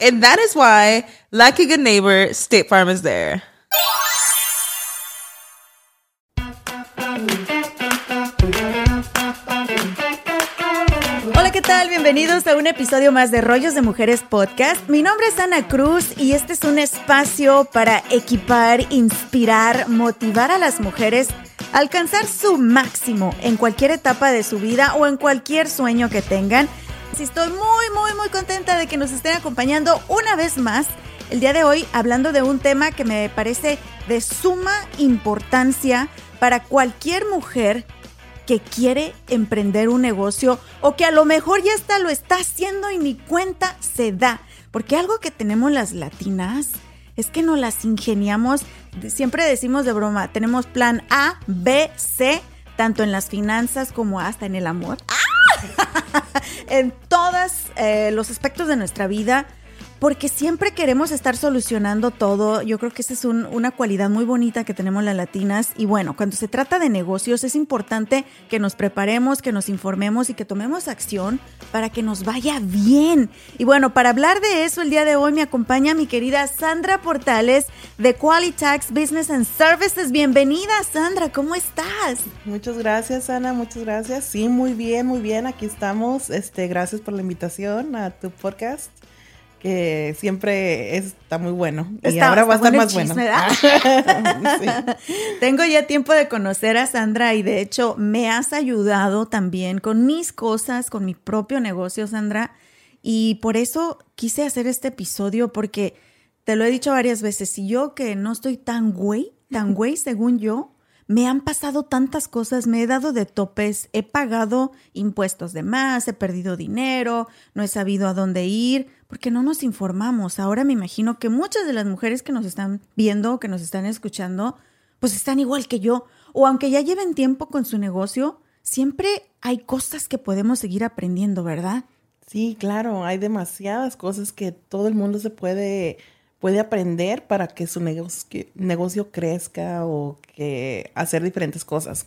And that is why, like a good neighbor, State Farm is there. Hola, ¿qué tal? Bienvenidos a un episodio más de Rollos de Mujeres Podcast. Mi nombre es Ana Cruz y este es un espacio para equipar, inspirar, motivar a las mujeres a alcanzar su máximo en cualquier etapa de su vida o en cualquier sueño que tengan. Estoy muy, muy, muy contenta de que nos estén acompañando una vez más el día de hoy hablando de un tema que me parece de suma importancia para cualquier mujer que quiere emprender un negocio o que a lo mejor ya está lo está haciendo y ni cuenta se da. Porque algo que tenemos las latinas es que nos las ingeniamos, siempre decimos de broma, tenemos plan A, B, C, tanto en las finanzas como hasta en el amor. en todos eh, los aspectos de nuestra vida porque siempre queremos estar solucionando todo. Yo creo que esa es una cualidad muy bonita que tenemos las latinas. Y bueno, cuando se trata de negocios es importante que nos preparemos, que nos informemos y que tomemos acción para que nos vaya bien. Y bueno, para hablar de eso, el día de hoy me acompaña mi querida Sandra Portales de Qualitax Business and Services. Bienvenida, Sandra, ¿cómo estás? Muchas gracias, Ana, muchas gracias. Sí, muy bien, muy bien. Aquí estamos. Este, gracias por la invitación a tu podcast que siempre está muy bueno. y ahora va a estar más bueno. Tengo ya tiempo de conocer a Sandra y de hecho me has ayudado también con mis cosas, con mi propio negocio, Sandra. Y por eso quise hacer este episodio porque te lo he dicho varias veces, si yo que no estoy tan güey, tan güey según yo, me han pasado tantas cosas, me he dado de topes, he pagado impuestos de más, he perdido dinero, no he sabido a dónde ir, porque no nos informamos. Ahora me imagino que muchas de las mujeres que nos están viendo, que nos están escuchando, pues están igual que yo, o aunque ya lleven tiempo con su negocio, siempre hay cosas que podemos seguir aprendiendo, ¿verdad? Sí, claro, hay demasiadas cosas que todo el mundo se puede puede aprender para que su negocio, negocio crezca o que hacer diferentes cosas.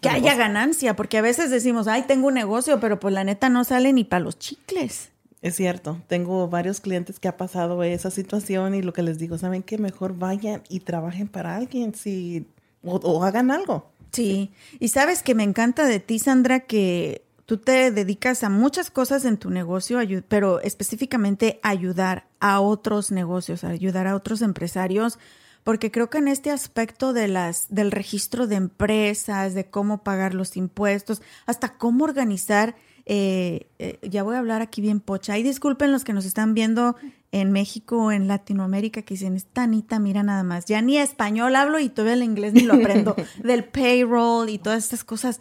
que haya ganancia, porque a veces decimos, ay, tengo un negocio, pero pues la neta no sale ni para los chicles. Es cierto, tengo varios clientes que ha pasado esa situación y lo que les digo, saben que mejor vayan y trabajen para alguien si, o hagan algo. Sí, y sabes que me encanta de ti, Sandra, que tú te dedicas a muchas cosas en tu negocio, pero específicamente ayudar a otros negocios, ayudar a otros empresarios, porque creo que en este aspecto de las, del registro de empresas, de cómo pagar los impuestos, hasta cómo organizar, eh, eh, ya voy a hablar aquí bien pocha, y disculpen los que nos están viendo en México o en Latinoamérica que dicen, esta Anita, mira nada más, ya ni español hablo y todavía el inglés ni lo aprendo, del payroll y todas estas cosas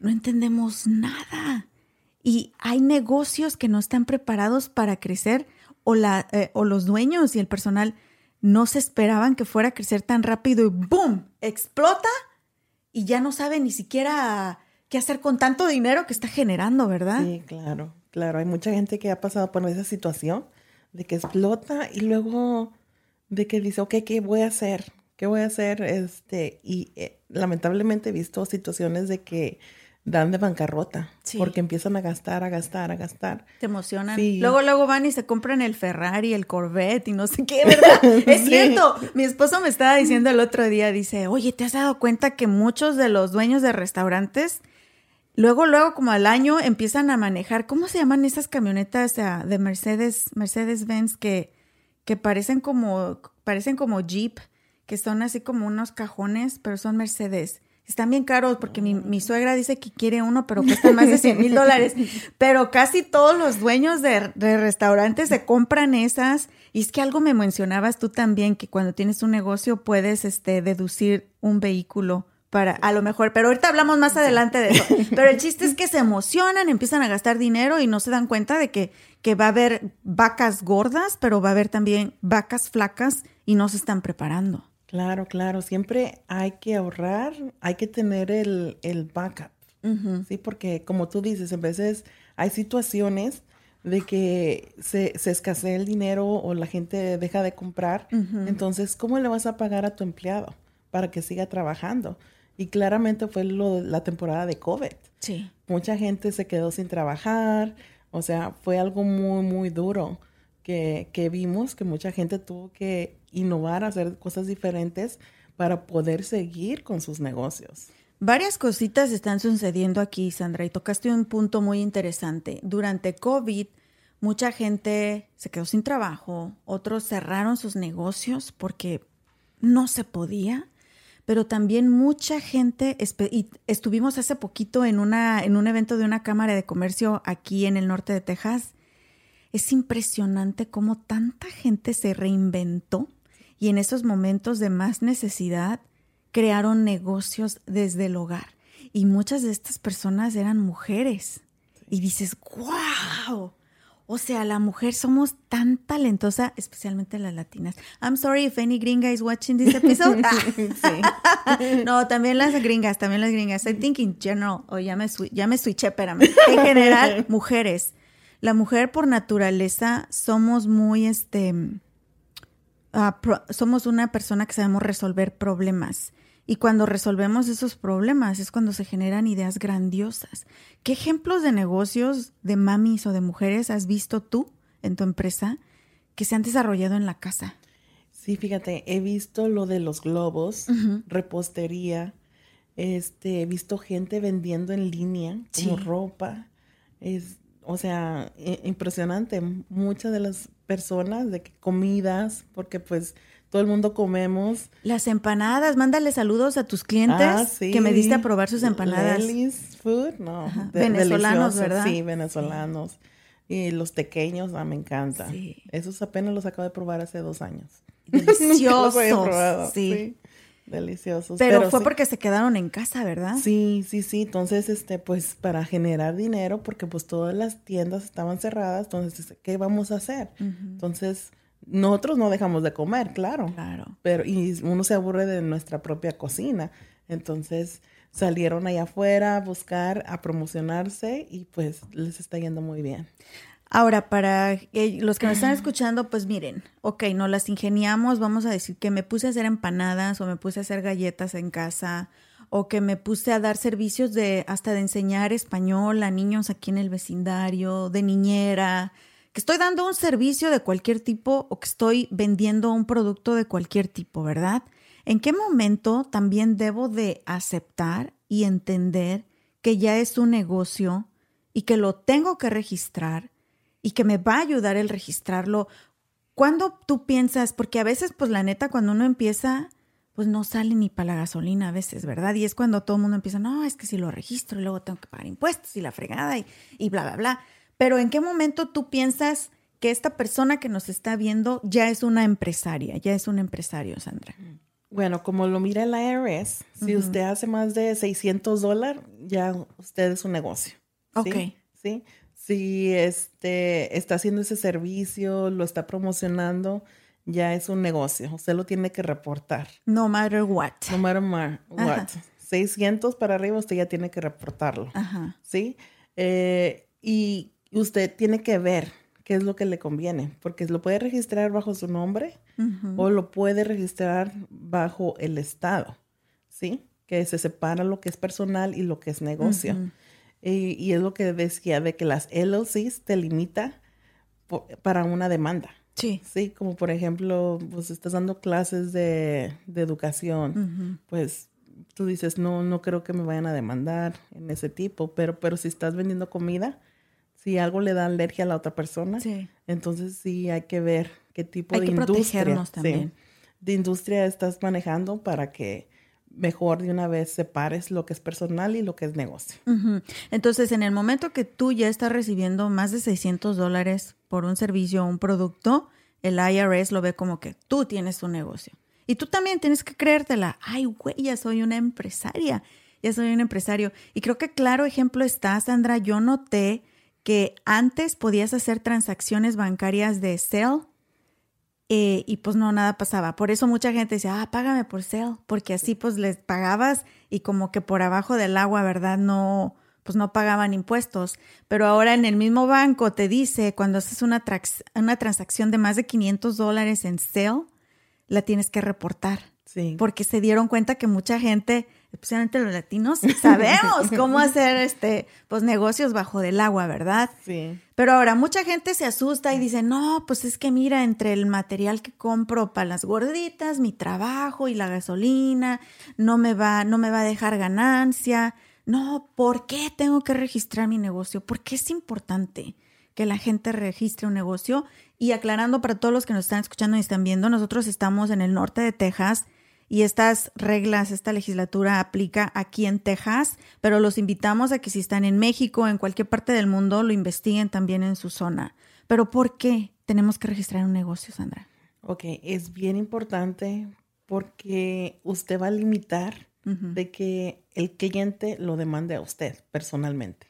no entendemos nada. Y hay negocios que no están preparados para crecer o, la, eh, o los dueños y el personal no se esperaban que fuera a crecer tan rápido y ¡boom! explota y ya no sabe ni siquiera qué hacer con tanto dinero que está generando, ¿verdad? Sí, claro, claro. Hay mucha gente que ha pasado por esa situación de que explota y luego de que dice, ok, ¿qué voy a hacer? ¿Qué voy a hacer? Este, y eh, lamentablemente he visto situaciones de que dan de bancarrota. Porque empiezan a gastar, a gastar, a gastar. Te emocionan. Luego, luego van y se compran el Ferrari, el Corvette y no sé qué, ¿verdad? es cierto. Mi esposo me estaba diciendo el otro día, dice, oye, ¿te has dado cuenta que muchos de los dueños de restaurantes, luego, luego, como al año, empiezan a manejar, ¿cómo se llaman esas camionetas de Mercedes, Mercedes-Benz que, que parecen como, parecen como Jeep, que son así como unos cajones, pero son Mercedes? Están bien caros porque mi, suegra dice que quiere uno, pero cuesta más de 100 mil dólares. Pero casi todos los dueños de, restaurantes se compran esas. Y es que algo me mencionabas tú también, que cuando tienes un negocio puedes este, deducir un vehículo para, a lo mejor, pero ahorita hablamos más adelante de eso. Pero el chiste es que se emocionan, empiezan a gastar dinero y no se dan cuenta de que, que va a haber vacas gordas, pero va a haber también vacas flacas y no se están preparando. Claro, claro. Siempre hay que ahorrar, hay que tener el, el backup. Sí, porque como tú dices, a veces hay situaciones de que se, se escasea el dinero o la gente deja de comprar. Entonces, ¿cómo le vas a pagar a tu empleado para que siga trabajando? Y claramente fue lo, la temporada de COVID. Sí. Mucha gente se quedó sin trabajar. O sea, fue algo muy, muy duro que, que vimos, que mucha gente tuvo que innovar, hacer cosas diferentes para poder seguir con sus negocios. Varias cositas están sucediendo aquí, Sandra, y tocaste un punto muy interesante. Durante COVID, mucha gente se quedó sin trabajo, otros cerraron sus negocios porque no se podía, pero también mucha gente, y estuvimos hace poquito en, una, en un evento de una cámara de comercio aquí en el norte de Texas. Es impresionante cómo tanta gente se reinventó y en esos momentos de más necesidad crearon negocios desde el hogar. Y muchas de estas personas eran mujeres. Y dices, wow. O sea, la mujer somos tan talentosa, especialmente las latinas. I'm sorry if any gringa is watching this episode. no, también las gringas, también las gringas. I think in general, o ya me, ya me switché, espérame. En general, mujeres. La mujer por naturaleza somos muy, este, Somos una persona que sabemos resolver problemas. Y cuando resolvemos esos problemas es cuando se generan ideas grandiosas. ¿Qué ejemplos de negocios de mamis o de mujeres has visto tú en tu empresa que se han desarrollado en la casa? Sí, fíjate, he visto lo de los globos, repostería, este, he visto gente vendiendo en línea como ropa. Es, o sea, impresionante. Muchas de las personas, de que comidas, porque pues todo el mundo comemos. Las empanadas, mándale saludos a tus clientes ah, que me diste a probar sus empanadas. Food, no. venezolanos, ¿verdad? Sí, venezolanos. Y los pequeños, ah, me encanta. Esos apenas los acabo de probar hace dos años. Deliciosos. sí deliciosos. Pero, fue porque se quedaron en casa, ¿verdad? Sí, sí, sí. Entonces, este, pues para generar dinero, porque pues todas las tiendas estaban cerradas, entonces, ¿qué vamos a hacer? Entonces, nosotros no dejamos de comer, claro. Claro. Pero, y uno se aburre de nuestra propia cocina. Entonces, salieron allá afuera a buscar, a promocionarse y pues les está yendo muy bien. Ahora, para los que nos están escuchando, pues miren, ok, no las ingeniamos, vamos a decir que me puse a hacer empanadas o me puse a hacer galletas en casa o que me puse a dar servicios de hasta de enseñar español a niños aquí en el vecindario, de niñera, que estoy dando un servicio de cualquier tipo o que estoy vendiendo un producto de cualquier tipo, ¿verdad? ¿En qué momento también debo de aceptar y entender que ya es un negocio y que lo tengo que registrar? Y que me va a ayudar el registrarlo. Cuando tú piensas, porque a veces, pues la neta, cuando uno empieza, pues no sale ni para la gasolina a veces, ¿verdad? Y es cuando todo el mundo empieza, no, es que si lo registro y luego tengo que pagar impuestos y la fregada y, y bla, bla, bla. Pero ¿en qué momento tú piensas que esta persona que nos está viendo ya es una empresaria, ya es un empresario, Sandra? Bueno, como lo mira el IRS, si usted hace más de 600 dólares, ya usted es un negocio. Ok. ¿Sí? Si este, está haciendo ese servicio, lo está promocionando, ya es un negocio. Usted lo tiene que reportar. No matter what. No matter what. 600 para arriba, usted ya tiene que reportarlo. Ajá. ¿Sí? Eh, y usted tiene que ver qué es lo que le conviene, porque lo puede registrar bajo su nombre o lo puede registrar bajo el Estado. ¿Sí? Que se separa lo que es personal y lo que es negocio. Y, es lo que decía de que las LLCs te limita para una demanda. Sí. Sí, como por ejemplo, pues estás dando clases de, educación, pues tú dices, no, no creo que me vayan a demandar en ese tipo, pero, pero si estás vendiendo comida, si algo le da alergia a la otra persona, entonces sí hay que ver qué tipo de industria, también. de industria estás manejando para que mejor de una vez separes lo que es personal y lo que es negocio. Entonces, en el momento que tú ya estás recibiendo más de 600 dólares por un servicio o un producto, el IRS lo ve como que tú tienes un negocio. Y tú también tienes que creértela. Ay, güey, ya soy una empresaria. Ya soy un empresario. Y creo que claro ejemplo está, Sandra. Yo noté que antes podías hacer transacciones bancarias de Cell eh, y pues no, nada pasaba. Por eso mucha gente decía, ah, págame por Cell, porque así pues les pagabas y como que por abajo del agua, ¿verdad? No, pues no pagaban impuestos. Pero ahora en el mismo banco te dice, cuando haces una, una transacción de más de 500 dólares en Cell, la tienes que reportar. Sí. Porque se dieron cuenta que mucha gente especialmente los latinos, sabemos cómo hacer este, pues negocios bajo del agua, ¿verdad? Sí. Pero ahora mucha gente se asusta y dice, no, pues es que mira, entre el material que compro para las gorditas, mi trabajo y la gasolina, no me va, no me va a dejar ganancia. No, ¿por qué tengo que registrar mi negocio? ¿Por qué es importante que la gente registre un negocio? Y aclarando para todos los que nos están escuchando y están viendo, nosotros estamos en el norte de Texas y estas reglas, esta legislatura aplica aquí en Texas, pero los invitamos a que si están en México, en cualquier parte del mundo, lo investiguen también en su zona. Pero ¿por qué tenemos que registrar un negocio, Sandra? Ok, es bien importante porque usted va a limitar de que el cliente lo demande a usted personalmente,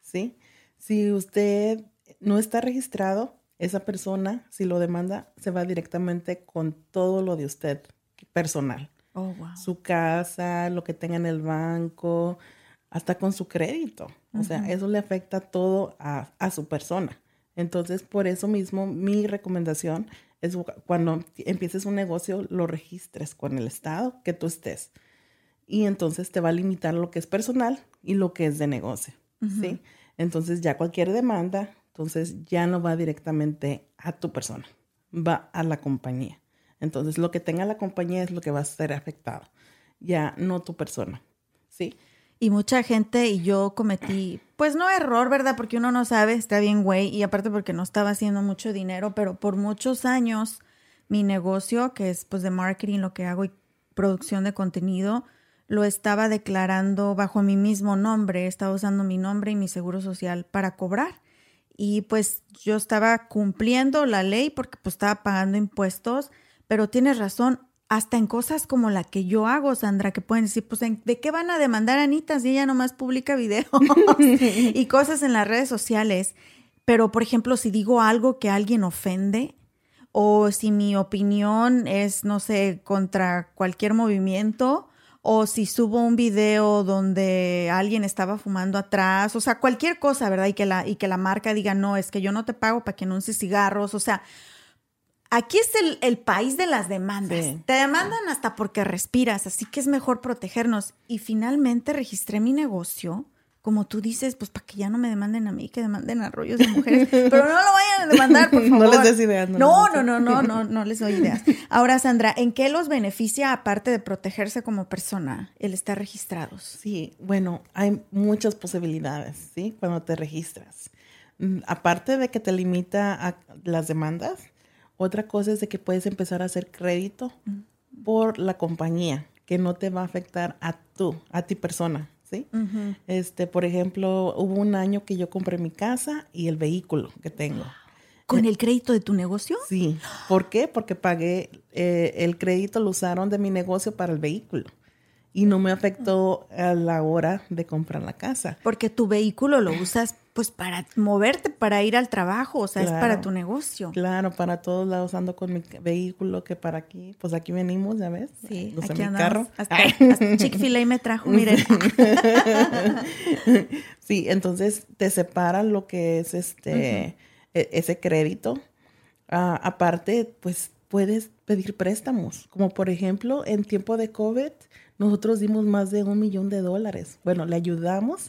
¿sí? Si usted no está registrado, esa persona, si lo demanda, se va directamente con todo lo de usted personal. Oh, wow. Su casa, lo que tenga en el banco, hasta con su crédito. O sea, eso le afecta todo a, su persona. Entonces, por eso mismo, mi recomendación es cuando empieces un negocio, lo registres con el Estado que tú estés. Y entonces te va a limitar lo que es personal y lo que es de negocio. ¿sí? Entonces, ya cualquier demanda, entonces ya no va directamente a tu persona, va a la compañía. Entonces, lo que tenga la compañía es lo que va a ser afectado, ya no tu persona, ¿sí? Y mucha gente, y yo cometí, pues no error, ¿verdad? Porque uno no sabe, está bien, güey, y aparte porque no estaba haciendo mucho dinero, pero por muchos años mi negocio, que es pues de marketing, lo que hago y producción de contenido, lo estaba declarando bajo mi mismo nombre, estaba usando mi nombre y mi seguro social para cobrar. Y pues yo estaba cumpliendo la ley porque pues estaba pagando impuestos, pero tienes razón, hasta en cosas como la que yo hago, Sandra, que pueden decir, pues, ¿de qué van a demandar a Anita si ella nomás publica videos y cosas en las redes sociales? Pero, por ejemplo, si digo algo que alguien ofende o si mi opinión es, no sé, contra cualquier movimiento o si subo un video donde alguien estaba fumando atrás, o sea, cualquier cosa, ¿verdad? Y que la, y que la marca diga, no, es que yo no te pago para que anuncies cigarros, o sea, Aquí es el, país de las demandas. Te demandan hasta porque respiras, así que es mejor protegernos. Y finalmente registré mi negocio, como tú dices, pues para que ya no me demanden a mí, que demanden a rollos de mujeres. Pero no lo vayan a demandar, por favor. No les des ideas. No, no, no, no, no, no, les doy ideas. Ahora, Sandra, ¿en qué los beneficia, aparte de protegerse como persona, el estar registrados? Sí, bueno, hay muchas posibilidades, ¿sí? Cuando te registras. Mm, aparte de que te limita a las demandas, otra cosa es de que puedes empezar a hacer crédito por la compañía, que no te va a afectar a tú, a ti persona, ¿sí? Este, por ejemplo, hubo un año que yo compré mi casa y el vehículo que tengo. ¿Con el crédito de tu negocio? Sí. ¿Por qué? Porque pagué, eh, el crédito lo usaron de mi negocio para el vehículo y no me afectó a la hora de comprar la casa. Porque tu vehículo lo usas pues para moverte, para ir al trabajo, o sea, es para tu negocio. Claro, para todos lados ando con mi vehículo que para aquí, pues aquí venimos, ya ves. Sí, aquí mi carro. Hasta, Chick-fil-A me trajo, miren. sí, entonces te separa lo que es este e, ese crédito. Ah, aparte, pues puedes pedir préstamos, como por ejemplo en tiempo de COVID nosotros dimos más de un millón de dólares. Bueno, le ayudamos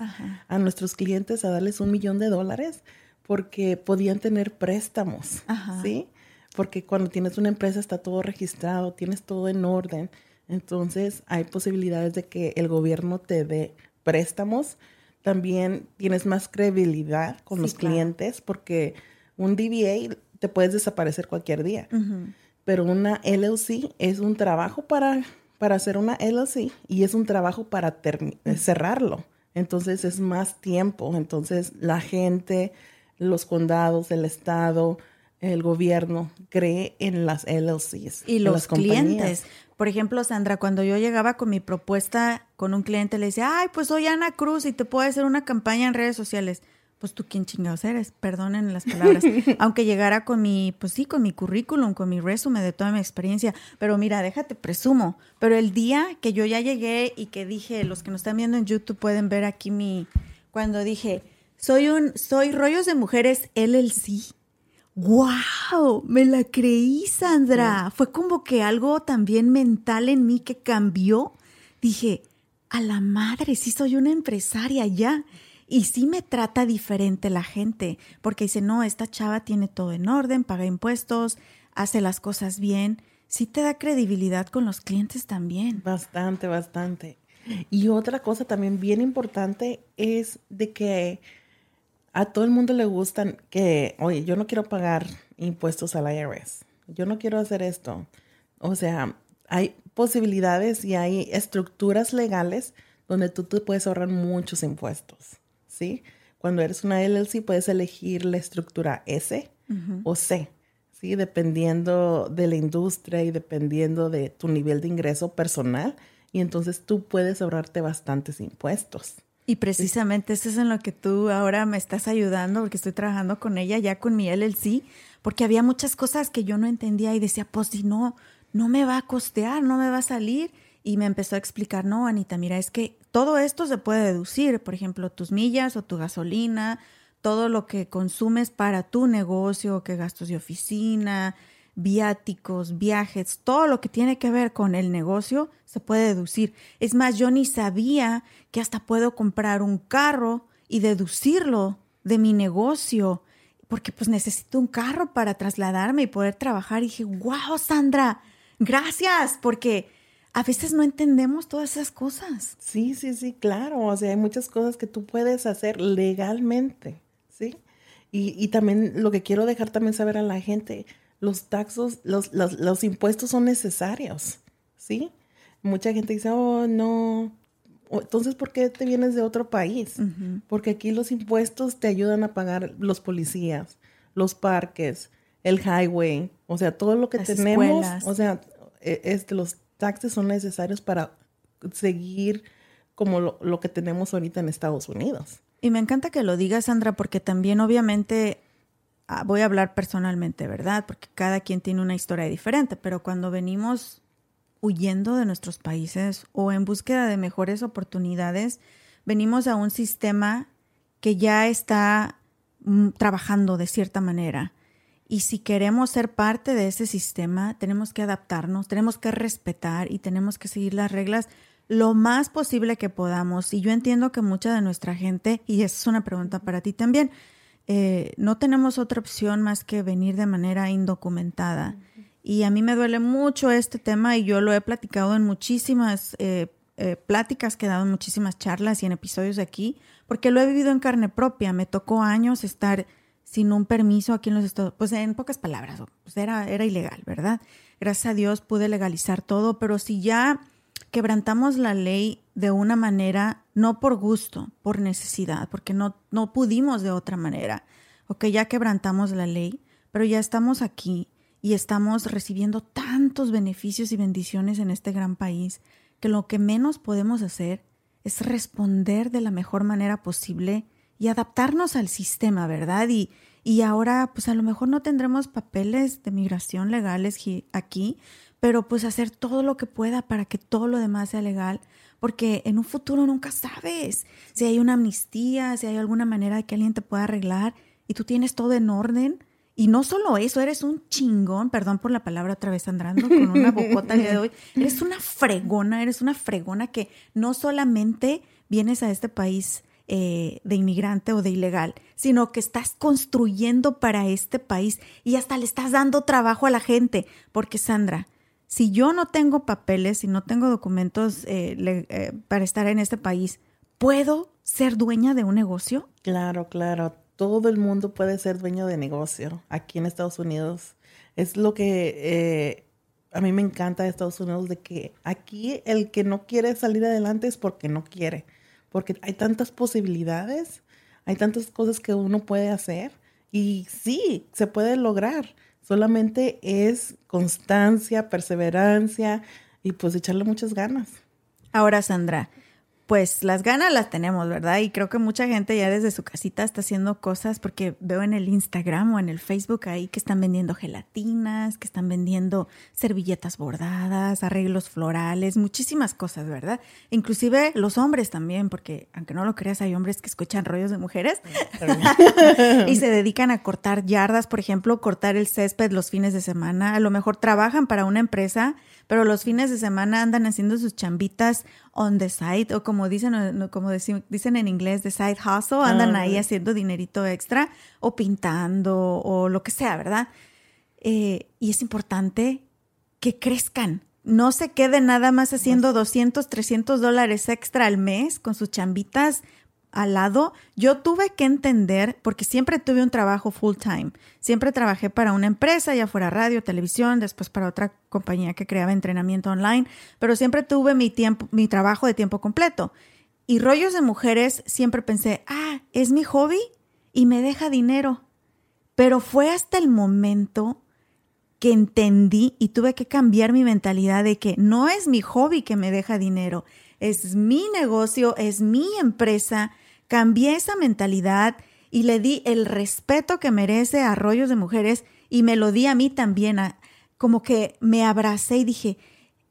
a nuestros clientes a darles un millón de dólares porque podían tener préstamos, ¿sí? Porque cuando tienes una empresa está todo registrado, tienes todo en orden. Entonces hay posibilidades de que el gobierno te dé préstamos. También tienes más credibilidad con los clientes porque un DBA te puedes desaparecer cualquier día. Pero una LLC es un trabajo para, para hacer una LLC y es un trabajo para cerrarlo. Entonces es más tiempo. Entonces la gente, los condados, el estado, el gobierno cree en las LLCs. Y los clientes. Por ejemplo, Sandra, cuando yo llegaba con mi propuesta con un cliente, le decía, ay, pues soy Ana Cruz y te puedo hacer una campaña en redes sociales pues tú quién chingados eres, perdonen las palabras, aunque llegara con mi, pues sí, con mi currículum, con mi resumen de toda mi experiencia, pero mira, déjate presumo, pero el día que yo ya llegué y que dije, los que nos están viendo en YouTube pueden ver aquí mi, cuando dije, soy un, soy Rollos de Mujeres LLC. ¡Wow! Me la creí, Sandra. Fue como que algo también mental en mí que cambió. Dije, a la madre, sí soy una empresaria ya. Y sí me trata diferente la gente, porque dice, no, esta chava tiene todo en orden, paga impuestos, hace las cosas bien. Sí te da credibilidad con los clientes también. Bastante, bastante. Y otra cosa también bien importante es de que a todo el mundo le gustan que, oye, yo no quiero pagar impuestos a la IRS, yo no quiero hacer esto. O sea, hay posibilidades y hay estructuras legales donde tú te puedes ahorrar muchos impuestos. ¿Sí? Cuando eres una LLC puedes elegir la estructura S o C, ¿sí? Dependiendo de la industria y dependiendo de tu nivel de ingreso personal. Y entonces tú puedes ahorrarte bastantes impuestos. Y precisamente eso es en lo que tú ahora me estás ayudando, porque estoy trabajando con ella ya con mi LLC, porque había muchas cosas que yo no entendía y decía, pues si no, no me va a costear, no me va a salir. Y me empezó a explicar, no, Anita, mira, es que todo esto se puede deducir, por ejemplo, tus millas o tu gasolina, todo lo que consumes para tu negocio, que gastos de oficina, viáticos, viajes, todo lo que tiene que ver con el negocio se puede deducir. Es más, yo ni sabía que hasta puedo comprar un carro y deducirlo de mi negocio, porque pues necesito un carro para trasladarme y poder trabajar. Y dije, wow, Sandra, gracias, porque a veces no entendemos todas esas cosas. Sí, sí, sí, claro. O sea, hay muchas cosas que tú puedes hacer legalmente, ¿sí? Y, también lo que quiero dejar también saber a la gente, los taxos, los, los, impuestos son necesarios, ¿sí? Mucha gente dice, oh, no. Entonces, ¿por qué te vienes de otro país? Porque aquí los impuestos te ayudan a pagar los policías, los parques, el highway, o sea, todo lo que tenemos, o sea, e, es los taxes son necesarios para seguir como lo, que tenemos ahorita en Estados Unidos. Y me encanta que lo digas, Sandra, porque también obviamente ah, voy a hablar personalmente, ¿verdad? Porque cada quien tiene una historia diferente, pero cuando venimos huyendo de nuestros países o en búsqueda de mejores oportunidades, venimos a un sistema que ya está mm, trabajando de cierta manera y si queremos ser parte de ese sistema, tenemos que adaptarnos, tenemos que respetar y tenemos que seguir las reglas lo más posible que podamos. Y yo entiendo que mucha de nuestra gente, y esa es una pregunta para ti también, eh, no tenemos otra opción más que venir de manera indocumentada. Y a mí me duele mucho este tema y yo lo he platicado en muchísimas eh, eh, pláticas que he dado en muchísimas charlas y en episodios de aquí, porque lo he vivido en carne propia. Me tocó años estar sin un permiso aquí en los Estados pues en pocas palabras, pues era, era ilegal, ¿verdad? Gracias a Dios pude legalizar todo, pero si ya quebrantamos la ley de una manera, no por gusto, por necesidad, porque no, no pudimos de otra manera, ok, ya quebrantamos la ley, pero ya estamos aquí y estamos recibiendo tantos beneficios y bendiciones en este gran país que lo que menos podemos hacer es responder de la mejor manera posible y adaptarnos al sistema, ¿verdad? Y, y ahora, pues a lo mejor no tendremos papeles de migración legales aquí, pero pues hacer todo lo que pueda para que todo lo demás sea legal, porque en un futuro nunca sabes si hay una amnistía, si hay alguna manera de que alguien te pueda arreglar y tú tienes todo en orden Y no solo eso, eres un chingón, perdón por la palabra otra vez andrando con una bocota el día de hoy, eres una fregona, eres una fregona que no solamente vienes a este país eh, de inmigrante o de ilegal, sino que estás construyendo para este país y hasta le estás dando trabajo a la gente. Porque Sandra, si yo no tengo papeles, si no tengo documentos eh, eh, para estar en este país, ¿puedo ser dueña de un negocio? Claro, claro todo el mundo puede ser dueño de negocio aquí en Estados Unidos. Es lo que eh, a mí me encanta de Estados Unidos, de que aquí el que no quiere salir adelante es porque no quiere, porque hay tantas posibilidades, hay tantas cosas que uno puede hacer y sí, se puede lograr. Solamente es constancia, perseverancia y pues echarle muchas ganas. Ahora, Sandra, pues las ganas las tenemos, ¿verdad? Y creo que mucha gente ya desde su casita está haciendo cosas porque veo en el Instagram o en el Facebook ahí que están vendiendo gelatinas, que están vendiendo servilletas bordadas, arreglos florales, muchísimas cosas, ¿verdad? Inclusive los hombres también, porque aunque no lo creas, hay hombres que escuchan rollos de mujeres y se dedican a cortar yardas, por ejemplo, cortar el césped los fines de semana. A lo mejor trabajan para una empresa pero los fines de semana andan haciendo sus chambitas on the side o como dicen, como dicen en inglés, the side hustle, andan ahí haciendo dinerito extra o pintando o lo que sea, ¿verdad? Eh, y es importante que crezcan. No se queden nada más haciendo 200, 300 dólares extra al mes con sus chambitas al lado, yo tuve que entender, porque siempre tuve un trabajo full time, siempre trabajé para una empresa, ya fuera radio, televisión, después para otra compañía que creaba entrenamiento online, pero siempre tuve mi tiempo, mi trabajo de tiempo completo. Y rollos de mujeres, siempre pensé, ah, es mi hobby y me deja dinero. Pero fue hasta el momento que entendí y tuve que cambiar mi mentalidad de que no es mi hobby que me deja dinero, es mi negocio, es mi empresa. Cambié esa mentalidad y le di el respeto que merece a Rollos de Mujeres y me lo di a mí también. como que me abracé y dije,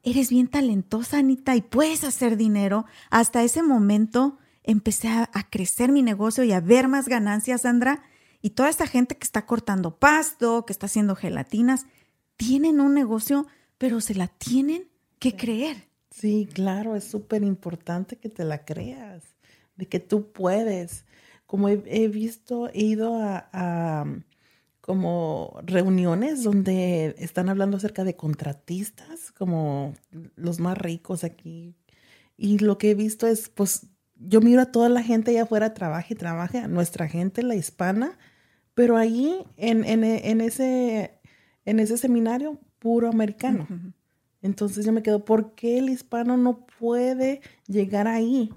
eres bien talentosa, Anita, y puedes hacer dinero. Hasta ese momento empecé a, a crecer mi negocio y a ver más ganancias, Sandra. Y toda esta gente que está cortando pasto, que está haciendo gelatinas, tienen un negocio, pero se la tienen que creer. Sí, claro, es súper importante que te la creas, de que tú puedes. Como he, visto, he ido a, mm, como reuniones donde están hablando acerca de contratistas, como los más ricos aquí. Y lo que he visto es, pues, yo miro a toda la gente allá afuera, trabaja y trabaja, nuestra gente, la hispana, pero ahí en, ese, en ese seminario, puro americano. Entonces yo me quedo, ¿por qué el hispano no puede llegar ahí?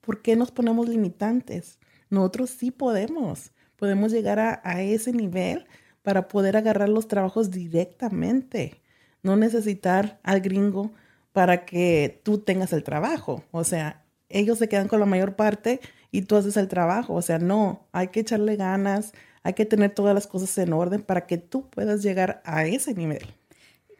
¿Por qué nos ponemos limitantes? Nosotros sí podemos, podemos llegar a, ese nivel para poder agarrar los trabajos directamente, no necesitar al gringo para que tú tengas el trabajo. O sea, ellos se quedan con la mayor parte y tú haces el trabajo. O sea, no, hay que echarle ganas, hay que tener todas las cosas en orden para que tú puedas llegar a ese nivel.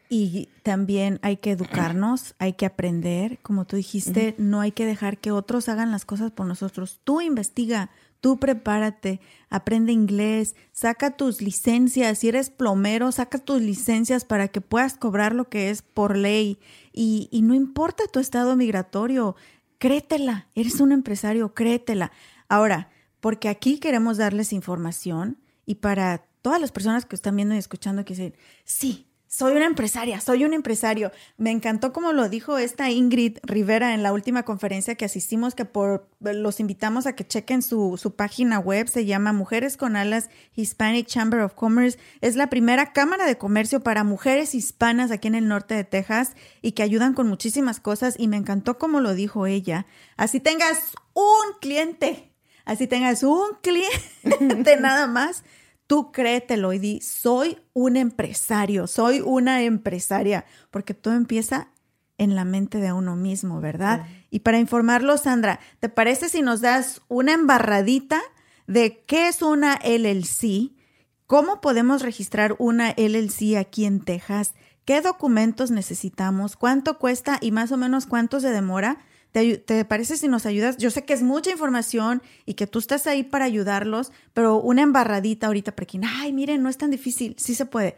Y también hay que educarnos, hay que aprender, como tú dijiste, no hay que dejar que otros hagan las cosas por nosotros. Tú investiga, tú prepárate, aprende inglés, saca tus licencias, si eres plomero, saca tus licencias para que puedas cobrar lo que es por ley. Y, y no importa tu estado migratorio, créetela, eres un empresario, créetela. Ahora, porque aquí queremos darles información y para todas las personas que están viendo y escuchando que dicen, sí, soy una empresaria, soy un empresario. Me encantó como lo dijo esta Ingrid Rivera en la última conferencia que asistimos, que por, los invitamos a que chequen su, su página web, se llama Mujeres con Alas Hispanic Chamber of Commerce. Es la primera cámara de comercio para mujeres hispanas aquí en el norte de Texas y que ayudan con muchísimas cosas y me encantó como lo dijo ella. Así tengas un cliente, así tengas un cliente nada más Tú créetelo y di, soy un empresario, soy una empresaria, porque todo empieza en la mente de uno mismo, ¿verdad? Y para informarlo, Sandra, ¿te parece si nos das una embarradita de qué es una LLC? ¿Cómo podemos registrar una LLC aquí en Texas? ¿Qué documentos necesitamos? ¿Cuánto cuesta y más o menos cuánto se demora? ¿Te, parece si nos ayudas? Yo sé que es mucha información y que tú estás ahí para ayudarlos, pero una embarradita ahorita para quien, ay, miren, no es tan difícil, sí se puede.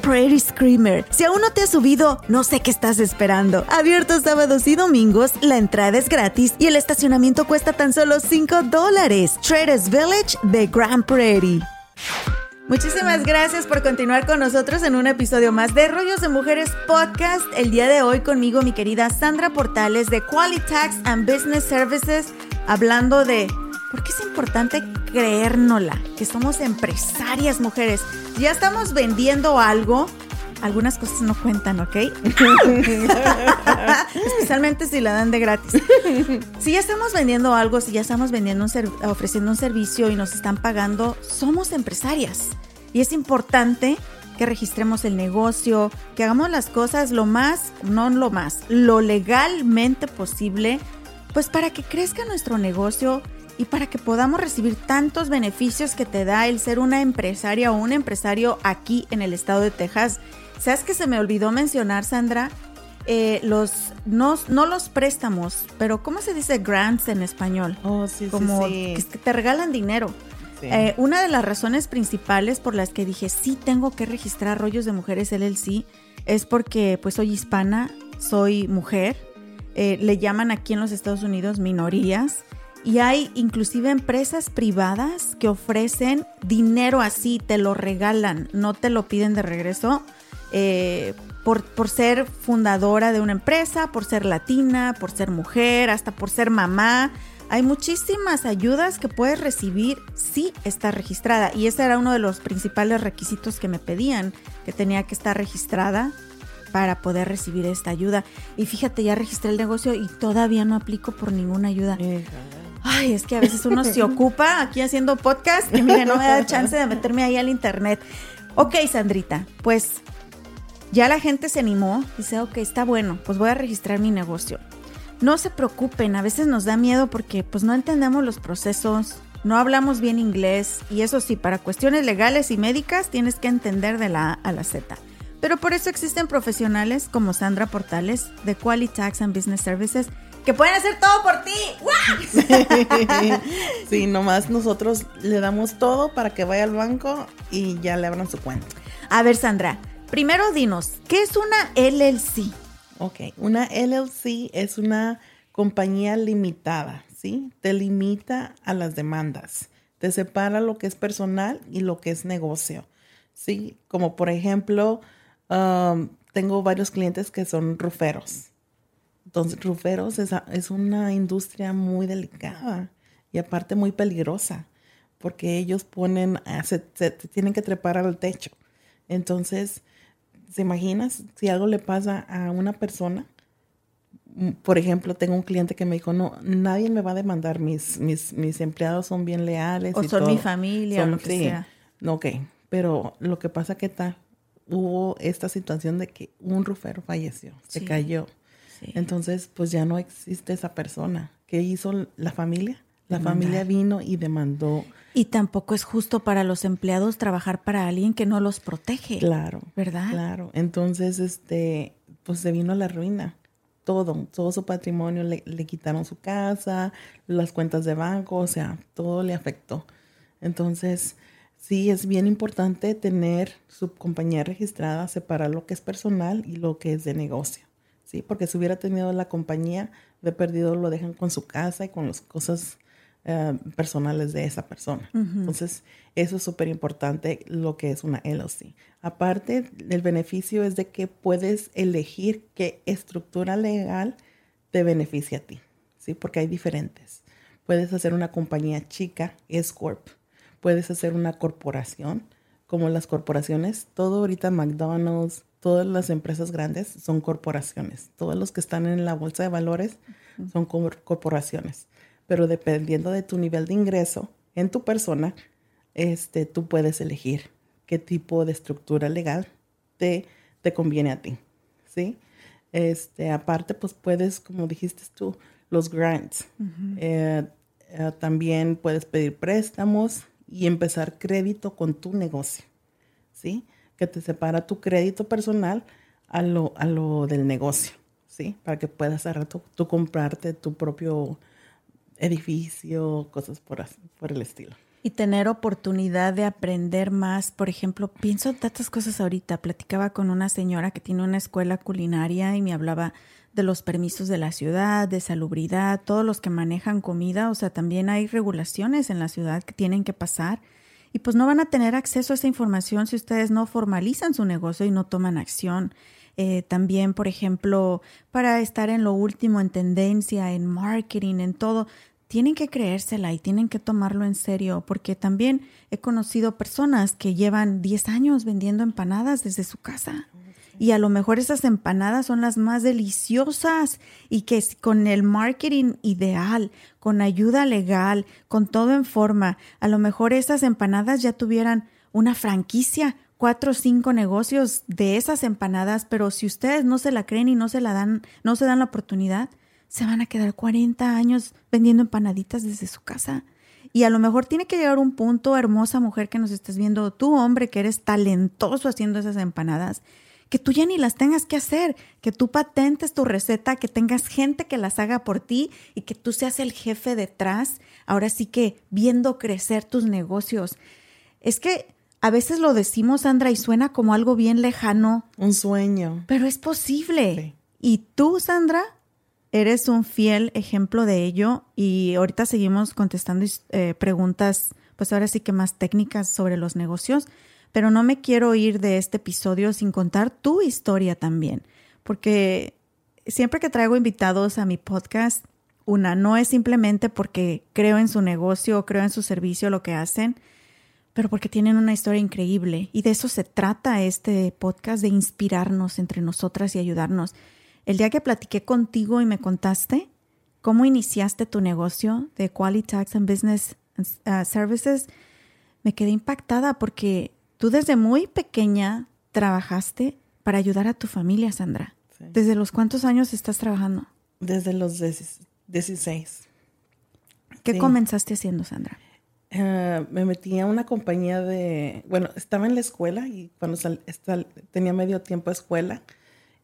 Prairie Screamer. Si aún no te has subido, no sé qué estás esperando. Abierto sábados y domingos, la entrada es gratis y el estacionamiento cuesta tan solo 5 dólares. Traders Village de Grand Prairie. Muchísimas gracias por continuar con nosotros en un episodio más de Rollos de Mujeres Podcast. El día de hoy conmigo mi querida Sandra Portales de Quality Tax and Business Services, hablando de por qué es importante creérnosla, que somos empresarias mujeres. Ya estamos vendiendo algo. Algunas cosas no cuentan, ¿ok? Especialmente si la dan de gratis. Si ya estamos vendiendo algo, si ya estamos vendiendo ofreciendo un servicio y nos están pagando, somos empresarias. Y es importante que registremos el negocio, que hagamos las cosas lo más, no lo más, lo legalmente posible, pues para que crezca nuestro negocio y para que podamos recibir tantos beneficios que te da el ser una empresaria o un empresario aquí en el estado de Texas. ¿Sabes que se me olvidó mencionar, Sandra? Eh, los, no, no los préstamos, pero ¿cómo se dice grants en español? Oh, sí, Como sí, que te regalan dinero. Eh, una de las razones principales por las que dije sí tengo que registrar rollos de mujeres LLC es porque pues soy hispana, soy mujer, eh, le llaman aquí en los Estados Unidos minorías y hay inclusive empresas privadas que ofrecen dinero así, te lo regalan, no te lo piden de regreso. Eh, por, por, ser fundadora de una empresa, por ser latina, por ser mujer, hasta por ser mamá. Hay muchísimas ayudas que puedes recibir si estás registrada. Y ese era uno de los principales requisitos que me pedían, que tenía que estar registrada para poder recibir esta ayuda. Y fíjate, ya registré el negocio y todavía no aplico por ninguna ayuda. Ay, es que a veces uno se ocupa aquí haciendo podcast y mire, no me da chance de meterme ahí al internet. Ok, Sandrita, pues ya la gente se animó, dice, ok, está bueno, pues voy a registrar mi negocio. No se preocupen, a veces nos da miedo porque pues no entendemos los procesos, no hablamos bien inglés y eso sí, para cuestiones legales y médicas tienes que entender de la A a la Z. Pero por eso existen profesionales como Sandra Portales de Quality Tax and Business Services que pueden hacer todo por ti. sí, nomás nosotros le damos todo para que vaya al banco y ya le abran su cuenta. A ver, Sandra, primero dinos, ¿qué es una LLC? Ok, una LLC es una compañía limitada, ¿sí? Te limita a las demandas, te separa lo que es personal y lo que es negocio, ¿sí? Como por ejemplo, um, tengo varios clientes que son ruferos, entonces, ruferos es, es una industria muy delicada y aparte muy peligrosa, porque ellos ponen, se, tienen que trepar al techo. Entonces, ¿se imaginas si algo le pasa a una persona? Mm, por ejemplo, tengo un cliente que me dijo, no, nadie me va a demandar, mis, mis, mis empleados son bien leales. O son mi familia, o lo que sea. Ok, pero lo que pasa que tal, hubo esta situación de que un rufero falleció, se cayó entonces, pues ya no existe esa persona. ¿Qué hizo la familia? La familia vino y demandó. Y tampoco es justo para los empleados trabajar para alguien que no los protege. Claro. ¿Verdad? Claro. Entonces, este, pues se vino a la ruina. Todo, todo su patrimonio, le, le quitaron su casa, las cuentas de banco, o sea, todo le afectó. Entonces, sí, es bien importante tener su compañía registrada, separar lo que es personal y lo que es de negocio. ¿Sí? Porque si hubiera tenido la compañía, de perdido lo dejan con su casa y con las cosas eh, personales de esa persona. Entonces, eso es súper importante lo que es una LLC. Aparte, el beneficio es de que puedes elegir qué estructura legal te beneficia a ti, ¿sí? Porque hay diferentes. Puedes hacer una compañía chica, S Corp. Puedes hacer una corporación, como las corporaciones. Todo ahorita McDonald's, todas las empresas grandes son corporaciones. Todos los que están en la bolsa de valores son corporaciones pero dependiendo de tu nivel de ingreso en tu persona, este, tú puedes elegir qué tipo de estructura legal te, te conviene a ti, ¿sí? Este, aparte, pues puedes, como dijiste tú, los grants. Eh, eh, también puedes pedir préstamos y empezar crédito con tu negocio, ¿sí? Que te separa tu crédito personal a lo, a lo del negocio, ¿sí? Para que puedas tú comprarte tu propio edificio, cosas por, por el estilo. Y tener oportunidad de aprender más. Por ejemplo, pienso en tantas cosas ahorita. Platicaba con una señora que tiene una escuela culinaria y me hablaba de los permisos de la ciudad, de salubridad, todos los que manejan comida. O sea, también hay regulaciones en la ciudad que tienen que pasar. Y pues no van a tener acceso a esa información si ustedes no formalizan su negocio y no toman acción. Eh, también, por ejemplo, para estar en lo último, en tendencia, en marketing, en todo, tienen que creérsela y tienen que tomarlo en serio, porque también he conocido personas que llevan 10 años vendiendo empanadas desde su casa. Y a lo mejor esas empanadas son las más deliciosas y que con el marketing ideal, con ayuda legal, con todo en forma, a lo mejor esas empanadas ya tuvieran una franquicia, cuatro o cinco negocios de esas empanadas, pero si ustedes no se la creen y no se la dan, no se dan la oportunidad, se van a quedar 40 años vendiendo empanaditas desde su casa. Y a lo mejor tiene que llegar un punto, hermosa mujer que nos estás viendo, tú hombre que eres talentoso haciendo esas empanadas, que tú ya ni las tengas que hacer, que tú patentes tu receta, que tengas gente que las haga por ti y que tú seas el jefe detrás, ahora sí que viendo crecer tus negocios. Es que a veces lo decimos, Sandra, y suena como algo bien lejano. Un sueño. Pero es posible. Y tú, Sandra, eres un fiel ejemplo de ello y ahorita seguimos contestando eh, preguntas, pues ahora sí que más técnicas sobre los negocios, pero no me quiero ir de este episodio sin contar tu historia también, porque siempre que traigo invitados a mi podcast, una, no es simplemente porque creo en su negocio o creo en su servicio, lo que hacen, pero porque tienen una historia increíble y de eso se trata este podcast, de inspirarnos entre nosotras y ayudarnos. El día que platiqué contigo y me contaste cómo iniciaste tu negocio de Quality Tax and Business uh, Services, me quedé impactada porque tú desde muy pequeña trabajaste para ayudar a tu familia, Sandra. ¿Desde los cuántos años estás trabajando? Desde los 16. ¿Qué comenzaste haciendo, Sandra? Uh, me metí a una compañía de, bueno, estaba en la escuela y cuando tenía medio tiempo escuela,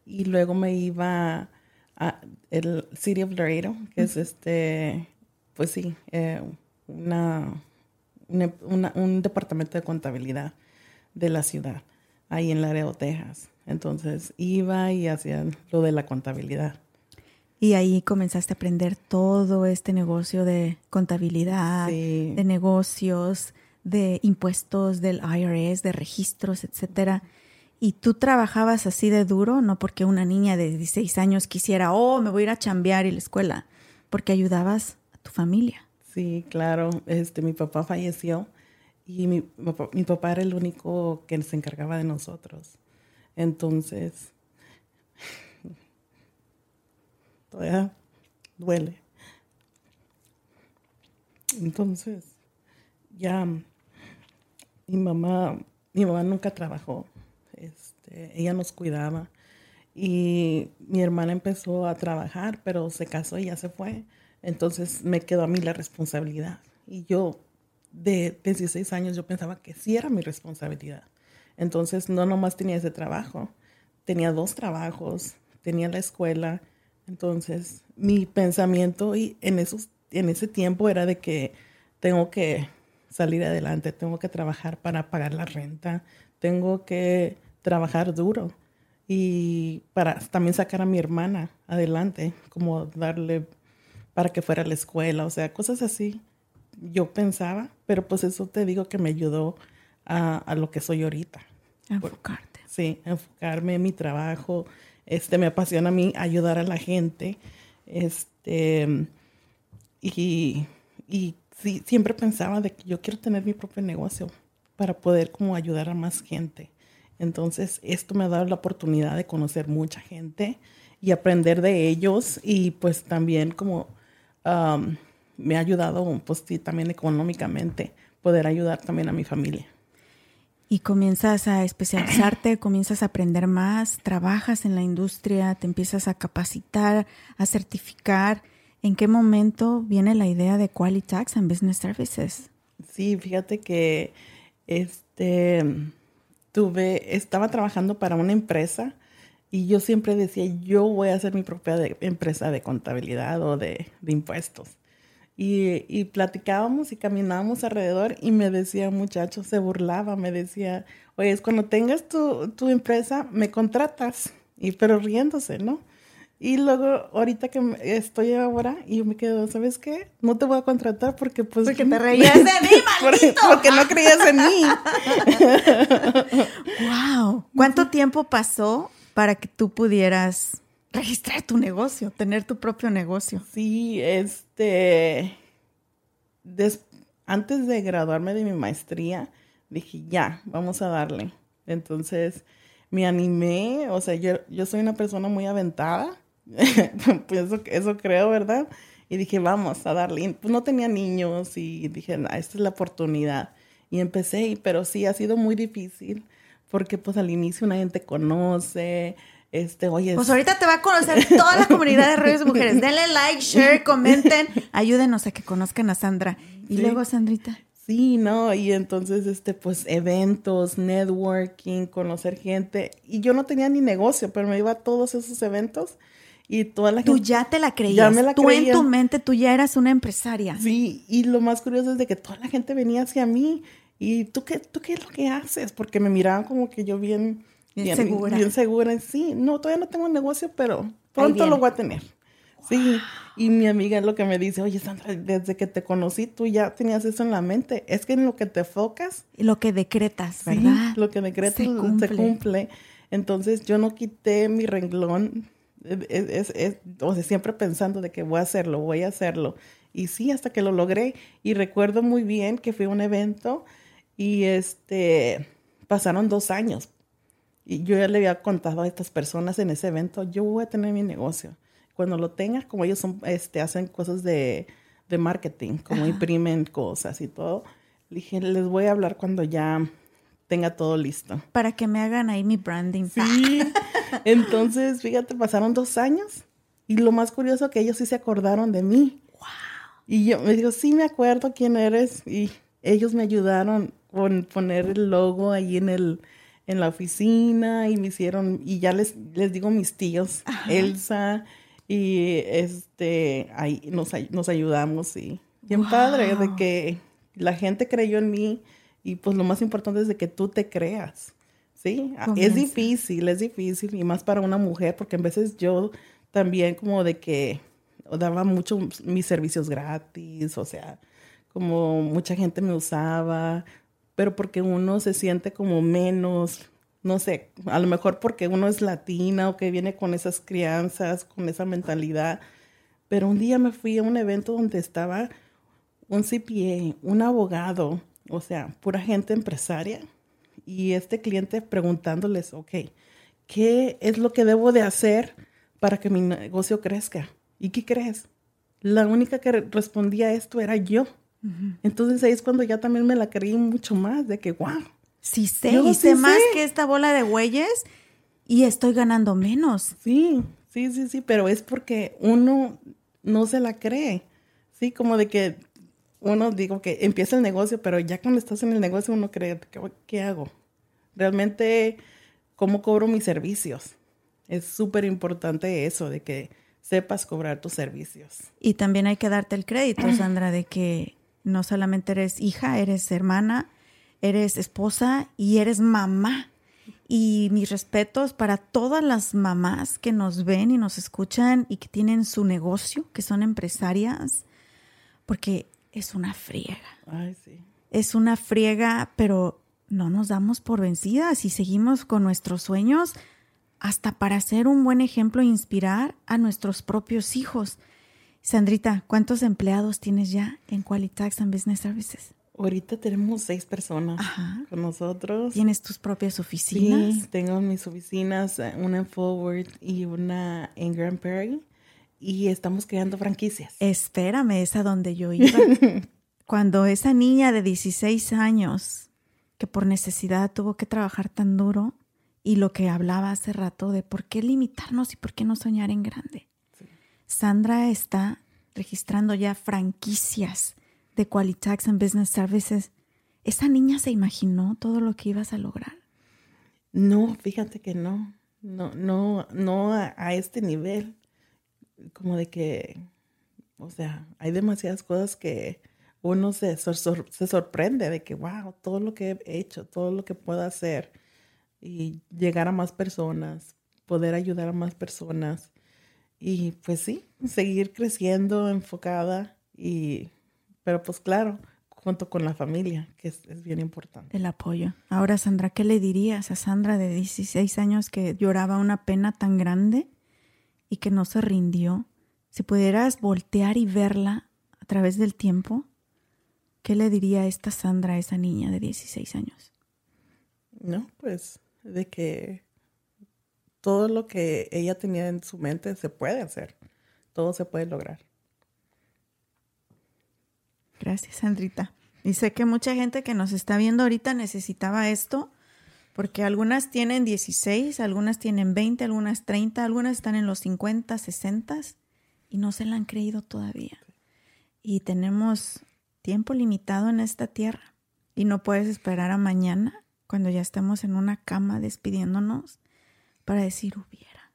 y luego me iba a el City of Laredo, que es este, pues sí, eh, una, un departamento de contabilidad de la ciudad, ahí en Laredo, Texas. Entonces iba y hacía lo de la contabilidad. Y ahí comenzaste a aprender todo este negocio de contabilidad, de negocios, de impuestos del IRS, de registros, etcétera. Y tú trabajabas así de duro, no porque una niña de 16 años quisiera, oh, me voy a ir a chambear y la escuela, porque ayudabas a tu familia. Sí, claro. Este, mi papá falleció y mi, mi papá era el único que se encargaba de nosotros. Entonces, todavía duele. Entonces, ya mi mamá, mi mamá nunca trabajó este, ella nos cuidaba. Y mi hermana empezó a trabajar, pero se casó y ya se fue. Entonces me quedó a mí la responsabilidad. Y yo, de 16 años, yo pensaba que sí era mi responsabilidad. Entonces no nomás tenía ese trabajo, tenía dos trabajos, tenía la escuela. Entonces mi pensamiento y en, esos, en ese tiempo era de que tengo que salir adelante, tengo que trabajar para pagar la renta, tengo que trabajar duro y para también sacar a mi hermana adelante, como darle para que fuera a la escuela, o sea, cosas así. Yo pensaba, pero pues eso te digo que me ayudó a, lo que soy ahorita. Enfocarte. Sí, enfocarme en mi trabajo. Este, me apasiona a mí ayudar a la gente. Este, y, y sí, siempre pensaba de que yo quiero tener mi propio negocio para poder como ayudar a más gente. Entonces, esto me ha dado la oportunidad de conocer mucha gente y aprender de ellos y pues también como me ha ayudado pues sí, también económicamente poder ayudar también a mi familia. Y comienzas a especializarte, comienzas a aprender más, trabajas en la industria, te empiezas a capacitar, a certificar. ¿En qué momento viene la idea de Quality Tax and Business Services? Sí, fíjate que este tuve, estaba trabajando para una empresa y yo siempre decía, yo voy a hacer mi propia empresa de contabilidad o de, impuestos. Y, y, platicábamos y caminábamos alrededor y me decía muchacho, se burlaba, me decía, oye, es cuando tengas tu, tu empresa, me contratas. Y pero riéndose, ¿no? Y luego, ahorita que estoy ahora, y yo me quedo, ¿sabes qué? No te voy a contratar porque pues... Porque te reías de mí, maldito. porque no creías en mí. wow. ¿Cuánto tiempo pasó para que tú pudieras registrar tu negocio, tener tu propio negocio? Sí, este... antes de graduarme de mi maestría, dije, ya, vamos a darle. Entonces me animé, o sea, yo, yo soy una persona muy aventada pues eso, eso creo, ¿verdad? Y dije, vamos a darle. Pues no tenía niños y dije, esta es la oportunidad. Y empecé, pero sí, ha sido muy difícil porque pues al inicio una gente conoce, este, oye. Pues ahorita te va a conocer toda la comunidad de Reyes de Mujeres. Denle like, share, comenten, ayúdenos a que conozcan a Sandra. Y luego, Sandrita. Sí, no, y entonces, este, pues, eventos, networking, conocer gente. Y yo no tenía ni negocio, pero me iba a todos esos eventos y toda la Tú ya te la creías. Ya tú en tu mente, tú ya eras una empresaria. Sí, y lo más curioso es de que toda la gente venía hacia mí. ¿Y tú qué, tú qué es lo que haces? Porque me miraban como que yo bien... Bien, segura. Bien segura. Sí, no, todavía no tengo un negocio, pero pronto lo voy a tener. Sí, y mi amiga es lo que me dice, oye Sandra, desde que te conocí tú ya tenías eso en la mente. Es que en lo que te enfocas. Y lo que decretas, ¿verdad? lo que decretas se cumple. se cumple. Entonces yo no quité mi renglón es, o sea, siempre pensando de que voy a hacerlo, voy a hacerlo. Y sí, hasta que lo logré. Y recuerdo muy bien que fue un evento y este, pasaron dos años. Y yo ya le había contado a estas personas en ese evento, yo voy a tener mi negocio. Cuando lo tenga, como ellos son, este, hacen cosas de, de marketing, como imprimen cosas y todo, dije, les voy a hablar cuando ya tenga todo listo. Para que me hagan ahí mi branding. Sí. Entonces, fíjate, pasaron dos años y lo más curioso que ellos sí se acordaron de mí. Wow. Y yo me digo, sí me acuerdo quién eres y ellos me ayudaron con poner el logo ahí en el en la oficina y me hicieron y ya les les digo mis tíos, Elsa y este ahí nos, nos ayudamos y bien padre de que la gente creyó en mí y pues lo más importante es de que tú te creas. Sí, es difícil, es difícil y más para una mujer porque a veces yo también como de que daba mucho mis servicios gratis, o sea, como mucha gente me usaba, pero porque uno se siente como menos, no sé, a lo mejor porque uno es latina o que viene con esas crianzas, con esa mentalidad. Pero un día me fui a un evento donde estaba un CPA, un abogado, o sea, pura gente empresaria. Y este cliente preguntándoles, ok, ¿qué es lo que debo de hacer para que mi negocio crezca? ¿Y qué crees? La única que respondía a esto era yo. Entonces ahí es cuando ya también me la creí mucho más, de que, wow. Sí sé, yo sé más que esta bola de güeyes y estoy ganando menos. Sí, sí, sí, sí, pero es porque uno no se la cree. Sí, como de que uno digo que empieza el negocio, pero ya cuando estás en el negocio uno cree, ¿qué, hago? Realmente, ¿cómo cobro mis servicios? Es súper importante eso, de que sepas cobrar tus servicios. Y también hay que darte el crédito, Sandra, de que no solamente eres hija, eres hermana, eres esposa y eres mamá. Y mis respetos para todas las mamás que nos ven y nos escuchan y que tienen su negocio, que son empresarias, porque es una friega. Ay, sí. Es una friega, pero no nos damos por vencidas y seguimos con nuestros sueños hasta para ser un buen ejemplo e inspirar a nuestros propios hijos. Sandrita, ¿cuántos empleados tienes ya en Qualitax and Business Services? Ahorita tenemos seis personas con nosotros. ¿Tienes tus propias oficinas? Sí, tengo mis oficinas, eh, una en Forward y una en Grand Prairie. Y estamos creando franquicias. Espérame, es a donde yo iba. Cuando esa niña de 16 años, que por necesidad tuvo que trabajar tan duro, y lo que hablaba hace rato de por qué limitarnos y por qué no soñar en grande. Sandra está registrando ya franquicias de Qualitax and Business Services. ¿Esa niña se imaginó todo lo que ibas a lograr? No, fíjate que no. No, no, no a, este nivel. Como de que, o sea, hay demasiadas cosas que uno se, se sorprende de que, wow, todo lo que he hecho, todo lo que puedo hacer y llegar a más personas, poder ayudar a más personas y pues sí, seguir creciendo enfocada y, pero pues claro, junto con la familia, que es, bien importante. El apoyo. Ahora, Sandra, ¿qué le dirías a Sandra de 16 años que lloraba una pena tan grande y que no se rindió? Si pudieras voltear y verla a través del tiempo, ¿qué le diría a esta Sandra, a esa niña de 16 años? No, pues de que todo lo que ella tenía en su mente se puede hacer, todo se puede lograr. Gracias, Sandrita. Y sé que mucha gente que nos está viendo ahorita necesitaba esto, porque algunas tienen 16, algunas tienen 20, algunas 30, algunas están en los 50, 60 y no se la han creído todavía. Y tenemos tiempo limitado en esta tierra y no puedes esperar a mañana cuando ya estemos en una cama despidiéndonos para decir hubiera,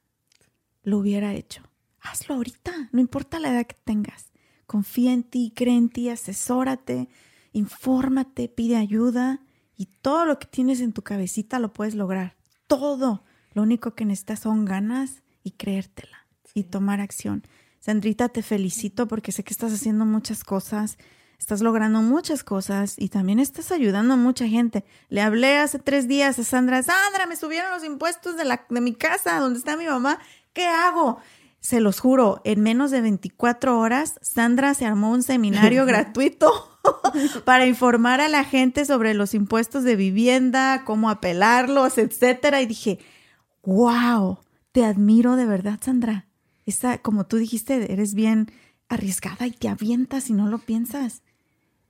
lo hubiera hecho. Hazlo ahorita, no importa la edad que tengas. Confía en ti, cree en ti, asesórate, infórmate, pide ayuda y todo lo que tienes en tu cabecita lo puedes lograr. Todo. Lo único que necesitas son ganas y creértela y tomar acción. Sandrita, te felicito porque sé que estás haciendo muchas cosas estás logrando muchas cosas y también estás ayudando a mucha gente. Le hablé hace tres días a Sandra, Sandra, me subieron los impuestos de, la, de mi casa, donde está mi mamá, ¿qué hago? Se los juro, en menos de 24 horas, Sandra se armó un seminario gratuito para informar a la gente sobre los impuestos de vivienda, cómo apelarlos, etcétera. Y dije, wow, te admiro de verdad, Sandra. Esa, como tú dijiste, eres bien arriesgada y te avientas y no lo piensas.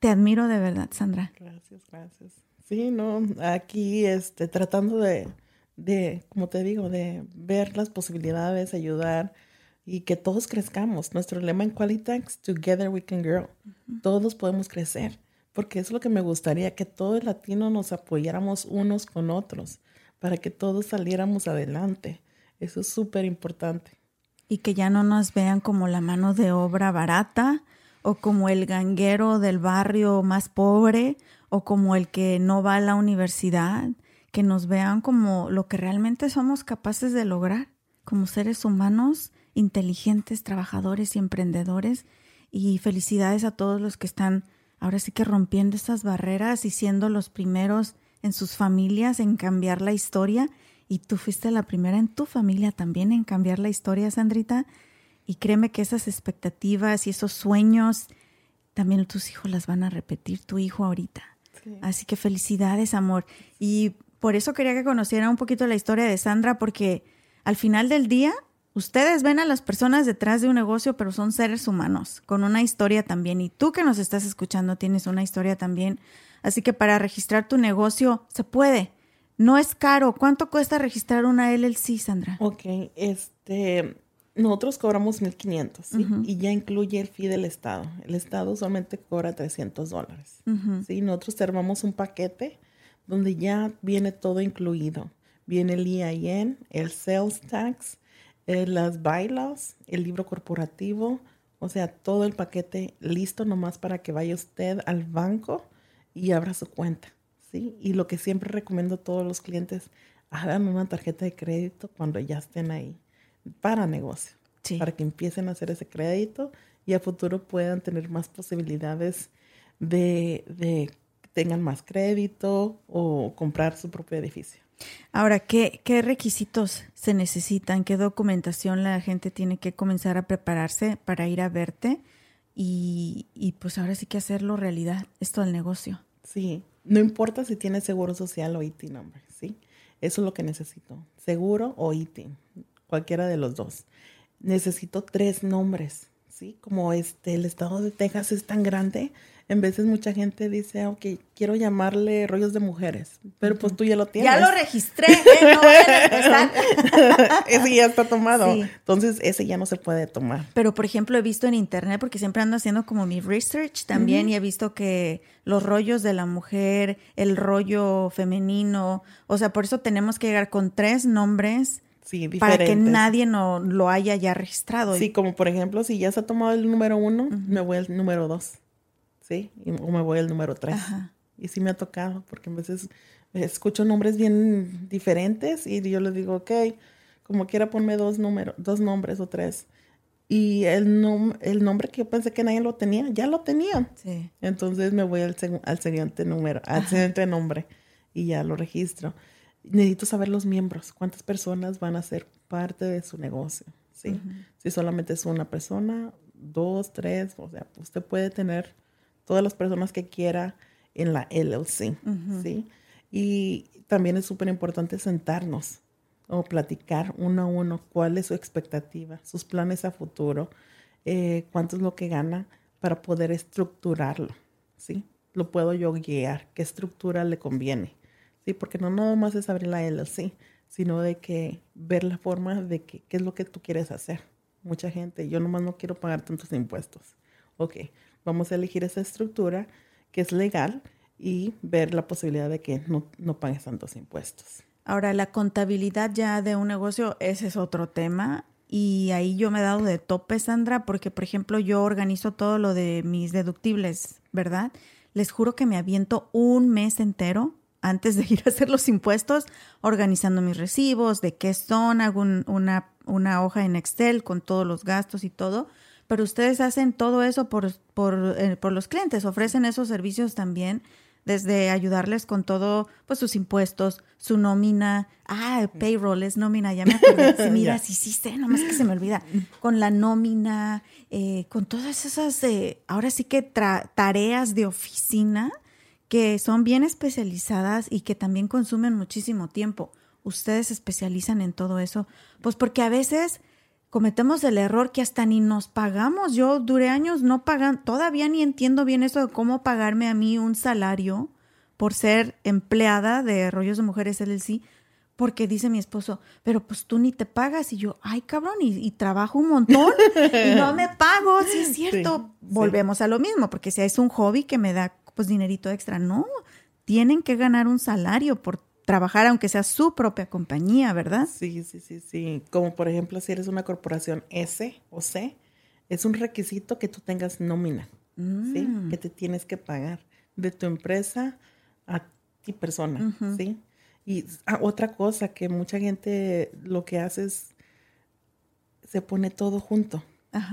Te admiro de verdad, Sandra. Gracias, gracias. Sí, no, aquí este, tratando de, de, como te digo, de ver las posibilidades, ayudar y que todos crezcamos. Nuestro lema en Qualitax, Together We Can Grow. Todos podemos crecer, porque es lo que me gustaría, que todo el latino nos apoyáramos unos con otros, para que todos saliéramos adelante. Eso es súper importante. Y que ya no nos vean como la mano de obra barata, o como el ganguero del barrio más pobre o como el que no va a la universidad, que nos vean como lo que realmente somos capaces de lograr, como seres humanos inteligentes, trabajadores y emprendedores. Y felicidades a todos los que están ahora sí que rompiendo esas barreras y siendo los primeros en sus familias en cambiar la historia. Y tú fuiste la primera en tu familia también en cambiar la historia, Sandrita. Y créeme que esas expectativas y esos sueños también tus hijos las van a repetir, tu hijo ahorita. Así que felicidades, amor. Y por eso quería que conociera un poquito la historia de Sandra, porque al final del día, ustedes ven a las personas detrás de un negocio, pero son seres humanos, con una historia también. Y tú que nos estás escuchando tienes una historia también. Así que para registrar tu negocio se puede. No es caro. ¿Cuánto cuesta registrar una LLC, Sandra? Ok, este, nosotros cobramos 1500 ¿sí? y ya incluye el fee del Estado. El Estado solamente cobra 300 dólares. ¿sí? Nosotros armamos un paquete donde ya viene todo incluido. Viene el EIN, el sales tax, eh, las bylaws, el libro corporativo, o sea, todo el paquete listo nomás para que vaya usted al banco y abra su cuenta. ¿sí? Y lo que siempre recomiendo a todos los clientes, hagan una tarjeta de crédito cuando ya estén ahí para negocio, para que empiecen a hacer ese crédito y a futuro puedan tener más posibilidades de, de tengan más crédito o comprar su propio edificio. Ahora, ¿qué, ¿qué requisitos se necesitan? ¿Qué documentación la gente tiene que comenzar a prepararse para ir a verte? Y, y pues ahora sí que hacerlo realidad, esto del negocio. Sí, no importa si tienes seguro social o IT number, ¿sí? Eso es lo que necesito, seguro o IT cualquiera de los dos. Necesito tres nombres, ¿sí? Como este, el estado de Texas es tan grande, en veces mucha gente dice, ok, quiero llamarle rollos de mujeres, pero pues tú ya lo tienes. Ya lo registré, ¿eh? no ese ya está tomado. Entonces, ese ya no se puede tomar. Pero, por ejemplo, he visto en internet, porque siempre ando haciendo como mi research también, y he visto que los rollos de la mujer, el rollo femenino, o sea, por eso tenemos que llegar con tres nombres para que nadie no lo haya ya registrado. Sí, como por ejemplo, si ya se ha tomado el número uno, me voy al número dos, ¿sí? o me voy al número tres. Y sí me ha tocado, porque a veces escucho nombres bien diferentes y yo les digo, ok, como quiera ponme dos números, dos nombres o tres. Y el, el nombre que yo pensé que nadie lo tenía, ya lo tenía. Sí. Entonces me voy al, al siguiente número, al siguiente nombre y ya lo registro necesito saber los miembros, cuántas personas van a ser parte de su negocio, ¿sí? Si solamente es una persona, dos, tres, o sea, usted puede tener todas las personas que quiera en la LLC, ¿sí? Y también es súper importante sentarnos o platicar uno a uno cuál es su expectativa, sus planes a futuro, eh, cuánto es lo que gana para poder estructurarlo, ¿sí? Lo puedo yo guiar, qué estructura le conviene Sí, porque no nada más es abrir la LLC, sino de que ver la forma de que, qué es lo que tú quieres hacer. Mucha gente, yo nomás no quiero pagar tantos impuestos. Ok, vamos a elegir esa estructura que es legal y ver la posibilidad de que no, no pagues tantos impuestos. Ahora, la contabilidad ya de un negocio, ese es otro tema. Y ahí yo me he dado de tope, Sandra, porque, por ejemplo, yo organizo todo lo de mis deductibles, ¿verdad? Les juro que me aviento un mes entero antes de ir a hacer los impuestos, organizando mis recibos, de qué son, hago una, una, hoja en Excel con todos los gastos y todo. Pero ustedes hacen todo eso por, por, eh, por los clientes, ofrecen esos servicios también desde ayudarles con todo, pues sus impuestos, su nómina, ah, payroll es nómina, ya me acuerdo. mira, sí, sí sé, nomás que se me olvida. Con la nómina, eh, con todas esas, eh, ahora sí que tareas de oficina que son bien especializadas y que también consumen muchísimo tiempo. Ustedes se especializan en todo eso, pues porque a veces cometemos el error que hasta ni nos pagamos. Yo duré años no pagan, todavía ni entiendo bien eso de cómo pagarme a mí un salario por ser empleada de Rollos de Mujeres LLC, porque dice mi esposo, pero pues tú ni te pagas. Y yo, ay cabrón, y, trabajo un montón y no me pago, sí es cierto. Volvemos a lo mismo, porque si es un hobby que me da pues dinerito extra. No, tienen que ganar un salario por trabajar, aunque sea su propia compañía, ¿verdad? Sí, sí, sí, sí. Como por ejemplo, si eres una corporación S o C, es un requisito que tú tengas nómina, ¿sí? Mm. Que te tienes que pagar de tu empresa a ti persona, ¿sí? Y ah, otra cosa que mucha gente lo que hace es se pone todo junto,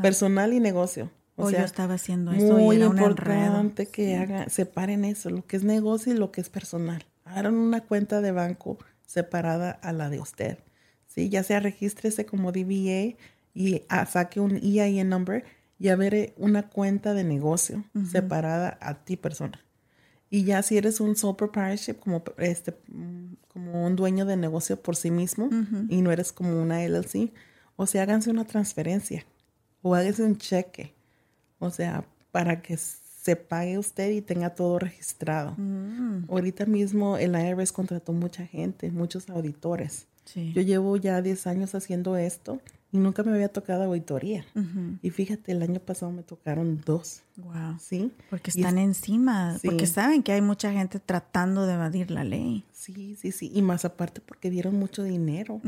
personal y negocio. O, yo estaba haciendo eso muy y era importante que hagan, separen eso, lo que es negocio y lo que es personal. Hagan una cuenta de banco separada a la de usted. ¿sí? Ya sea regístrese como DBA y ah, saque un EIN number y a ver una cuenta de negocio separada a ti persona. Y ya si eres un sole proprietorship, como, este, como un dueño de negocio por sí mismo y no eres como una LLC, o sea, háganse una transferencia o háganse un cheque o sea, para que se pague usted y tenga todo registrado. Mm. Ahorita mismo el IRS contrató mucha gente, muchos auditores. Yo llevo ya 10 años haciendo esto y nunca me había tocado auditoría. Y fíjate, el año pasado me tocaron dos. Wow. Sí. Porque están encima, porque saben que hay mucha gente tratando de evadir la ley. Sí, sí, sí. Y más aparte porque dieron mucho dinero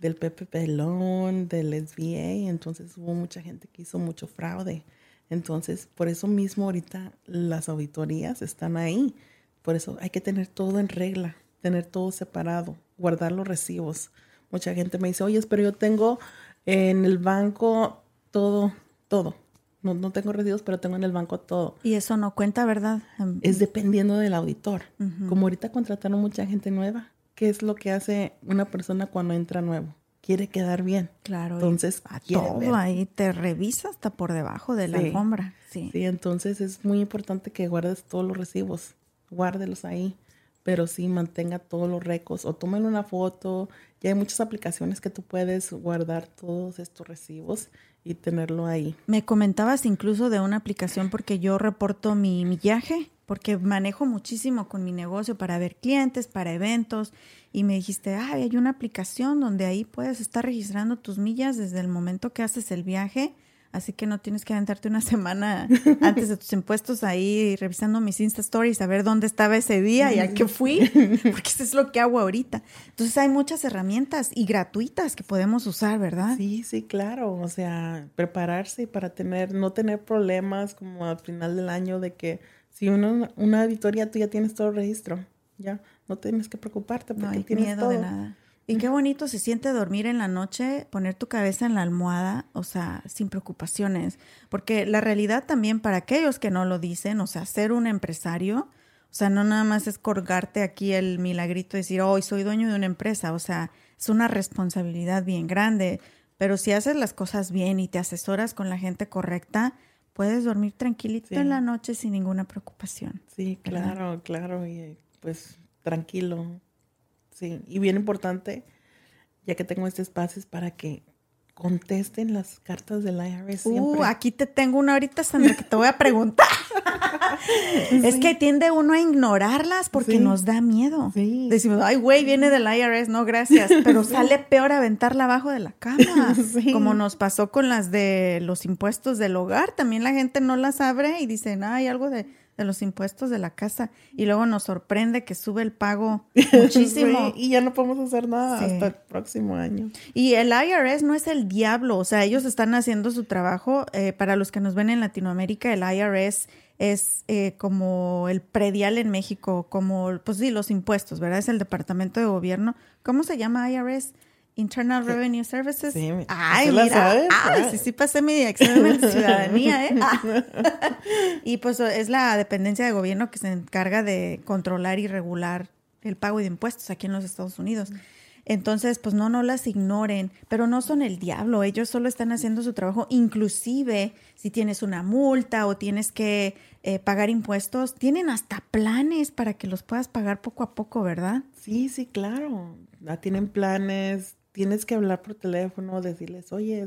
del PPP Loan, del SBA, entonces hubo mucha gente que hizo mucho fraude. Entonces, por eso mismo ahorita las auditorías están ahí. Por eso hay que tener todo en regla, tener todo separado, guardar los recibos. Mucha gente me dice, oye, pero yo tengo en el banco todo, todo. No, no tengo recibos, pero tengo en el banco todo. Y eso no cuenta, ¿verdad? Em, es dependiendo del auditor. Como ahorita contrataron mucha gente nueva, ¿qué es lo que hace una persona cuando entra nuevo? Quiere quedar bien. Claro. Entonces, a todo ahí te revisa hasta por debajo de la alfombra. Sí. sí, entonces es muy importante que guardes todos los recibos. Guárdelos ahí pero sí mantenga todos los récords o tomen una foto. Ya hay muchas aplicaciones que tú puedes guardar todos estos recibos y tenerlo ahí. Me comentabas incluso de una aplicación porque yo reporto mi millaje, porque manejo muchísimo con mi negocio para ver clientes, para eventos, y me dijiste, ay, hay una aplicación donde ahí puedes estar registrando tus millas desde el momento que haces el viaje Así que no tienes que aventarte una semana antes de tus impuestos ahí revisando mis Insta Stories a ver dónde estaba ese día y a qué fui, porque eso es lo que hago ahorita. Entonces hay muchas herramientas y gratuitas que podemos usar, ¿verdad? Sí, sí, claro. O sea, prepararse para tener, no tener problemas como al final del año de que si una, una auditoría tú ya tienes todo el registro, ya no tienes que preocuparte porque no hay tienes miedo de nada. Y qué bonito se siente dormir en la noche, poner tu cabeza en la almohada, o sea, sin preocupaciones. Porque la realidad también para aquellos que no lo dicen, o sea, ser un empresario, o sea, no nada más es colgarte aquí el milagrito y decir, hoy soy dueño de una empresa, o sea, es una responsabilidad bien grande. Pero si haces las cosas bien y te asesoras con la gente correcta, puedes dormir tranquilito en la noche sin ninguna preocupación. Sí, claro, claro, y pues tranquilo. Sí, y bien importante, ya que tengo este espacio, es para que contesten las cartas del IRS. Uh, aquí te tengo una ahorita, Sandra, que te voy a preguntar. Es que tiende uno a ignorarlas porque nos da miedo. Decimos, ay, güey, viene del IRS, no, gracias. Pero sale peor aventarla abajo de la cama. Como nos pasó con las de los impuestos del hogar. También la gente no las abre y dicen, ay, algo de de los impuestos de la casa y luego nos sorprende que sube el pago muchísimo. y ya no podemos hacer nada hasta el próximo año. Y el IRS no es el diablo, o sea, ellos están haciendo su trabajo. Eh, para los que nos ven en Latinoamérica, el IRS es eh, como el predial en México, como, pues sí, los impuestos, ¿verdad? Es el Departamento de Gobierno. ¿Cómo se llama IRS? Internal Revenue Services. Sí, Ay, mira. ah, sí, sí pasé mi examen de ciudadanía, ¿eh? Ah. y pues es la dependencia de gobierno que se encarga de controlar y regular el pago de impuestos aquí en los Estados Unidos. Entonces, pues no, no las ignoren, pero no son el diablo, ellos solo están haciendo su trabajo. Inclusive, si tienes una multa o tienes que eh, pagar impuestos, tienen hasta planes para que los puedas pagar poco a poco, ¿verdad? Sí, sí, claro. Ah, tienen planes, tienes que hablar por teléfono, decirles, oye,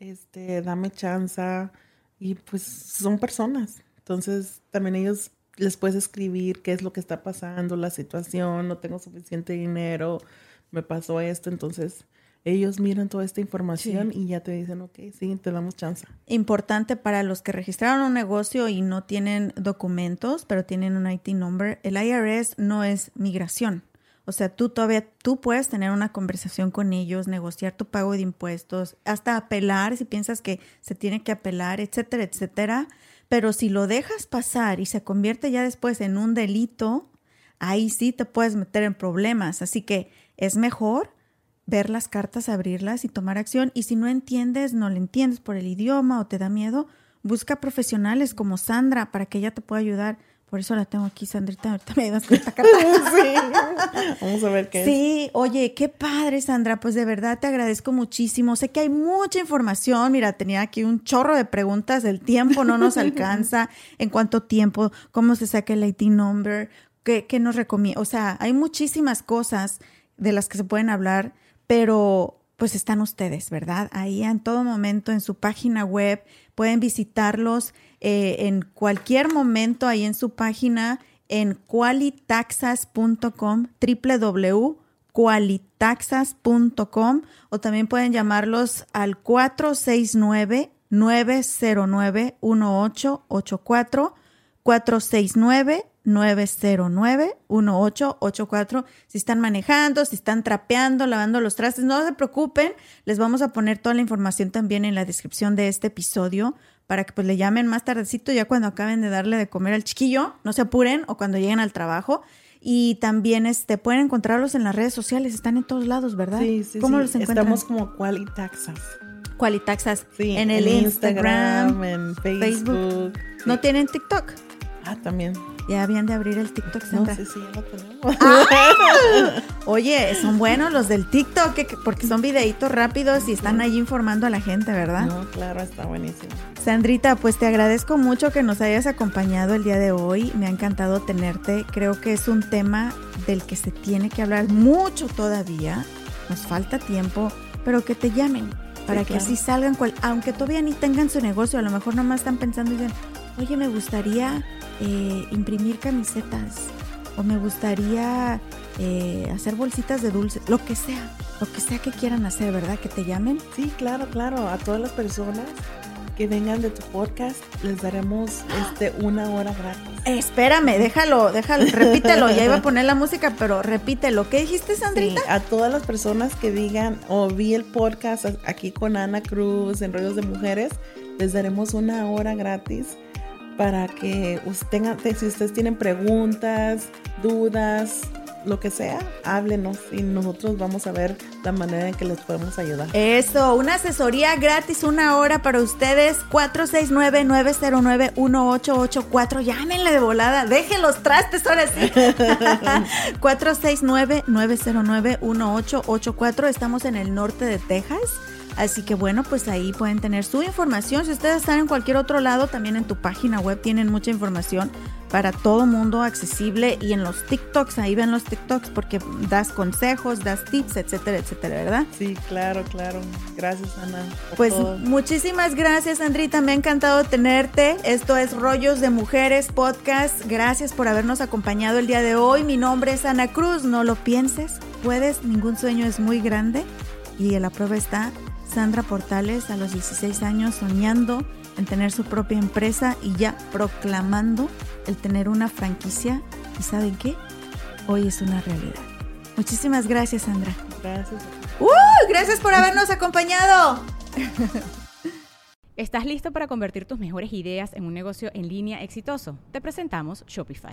este, dame chance. Y pues son personas. Entonces también ellos les puedes escribir qué es lo que está pasando, la situación, no tengo suficiente dinero, me pasó esto. Entonces ellos miran toda esta información y ya te dicen, ok, sí, te damos chance. Importante para los que registraron un negocio y no tienen documentos, pero tienen un IT number, el IRS no es migración. O sea, tú todavía, tú puedes tener una conversación con ellos, negociar tu pago de impuestos, hasta apelar si piensas que se tiene que apelar, etcétera, etcétera. Pero si lo dejas pasar y se convierte ya después en un delito, ahí sí te puedes meter en problemas. Así que es mejor ver las cartas, abrirlas y tomar acción. Y si no entiendes, no le entiendes por el idioma o te da miedo, busca profesionales como Sandra para que ella te pueda ayudar por eso la tengo aquí, Sandrita. Ahorita me das carta. sí. Vamos a ver qué sí. Sí, oye, qué padre, Sandra. Pues de verdad te agradezco muchísimo. Sé que hay mucha información. Mira, tenía aquí un chorro de preguntas. El tiempo no nos alcanza. ¿En cuánto tiempo? ¿Cómo se saca el IT number? ¿Qué, qué nos recomienda? O sea, hay muchísimas cosas de las que se pueden hablar, pero pues están ustedes, ¿verdad? Ahí en todo momento en su página web pueden visitarlos eh, en cualquier momento ahí en su página en qualitaxas.com, www qualitaxas.com o también pueden llamarlos al 469 909 1884 469 909-1884. Si están manejando, si están trapeando, lavando los trastes, no se preocupen. Les vamos a poner toda la información también en la descripción de este episodio para que pues le llamen más tardecito ya cuando acaben de darle de comer al chiquillo, no se apuren o cuando lleguen al trabajo. Y también este, pueden encontrarlos en las redes sociales, están en todos lados, ¿verdad? Sí, sí, ¿Cómo los encuentran? Estamos como Qualitaxas. Qualitaxas. Sí, en el Instagram, en Facebook. ¿No tienen TikTok? Ah, también. Ya habían de abrir el TikTok, Sandra. No sé si ya lo tenemos. Ah. Oye, son buenos los del TikTok porque son videitos rápidos y están ahí informando a la gente, ¿verdad? No, claro, está buenísimo. Sandrita, pues te agradezco mucho que nos hayas acompañado el día de hoy. Me ha encantado tenerte. Creo que es un tema del que se tiene que hablar mucho todavía. Nos falta tiempo, pero que te llamen para que así salgan, aunque todavía ni tengan su negocio, a lo mejor nomás están pensando y dicen, oye, me gustaría eh, imprimir camisetas o me gustaría eh, hacer bolsitas de dulce, lo que sea, lo que sea que quieran hacer, ¿verdad? Que te llamen. Sí, claro, claro, a todas las personas que vengan de tu podcast les daremos este una hora gratis. espérame, déjalo, déjalo, repítelo. ya iba a poner la música, pero repítelo. ¿Qué dijiste, Sandrita? Sí, a todas las personas que digan o vi el podcast aquí con Ana Cruz en Rollos de Mujeres, les daremos una hora gratis para que si ustedes tienen preguntas, dudas, lo que sea, háblenos y nosotros vamos a ver la manera en que les podemos ayudar. Eso, una asesoría gratis, una hora para ustedes, 469-909-1884. Llámenle de volada, dejen los trastes ahora sí. 469-909-1884. Estamos en el norte de Texas. Así que bueno, pues ahí pueden tener su información. Si ustedes están en cualquier otro lado, también en tu página web tienen mucha información para todo mundo accesible y en los TikToks, ahí ven los TikToks porque das consejos, das tips, etcétera, etcétera, ¿verdad? Sí, claro, claro. Gracias, Ana. Pues muchísimas gracias, Andrita. Me ha encantado tenerte. Esto es Rollos de Mujeres Podcast. Gracias por habernos acompañado el día de hoy. Mi nombre es Ana Cruz. No lo pienses. Puedes, ningún sueño es muy grande y la prueba está Sandra Portales a los 16 años soñando en tener su propia empresa y ya proclamando el tener una franquicia. ¿Y saben qué? Hoy es una realidad. Muchísimas gracias, Sandra. Gracias. ¡Uh! Gracias por habernos acompañado. ¿Estás listo para convertir tus mejores ideas en un negocio en línea exitoso? Te presentamos Shopify.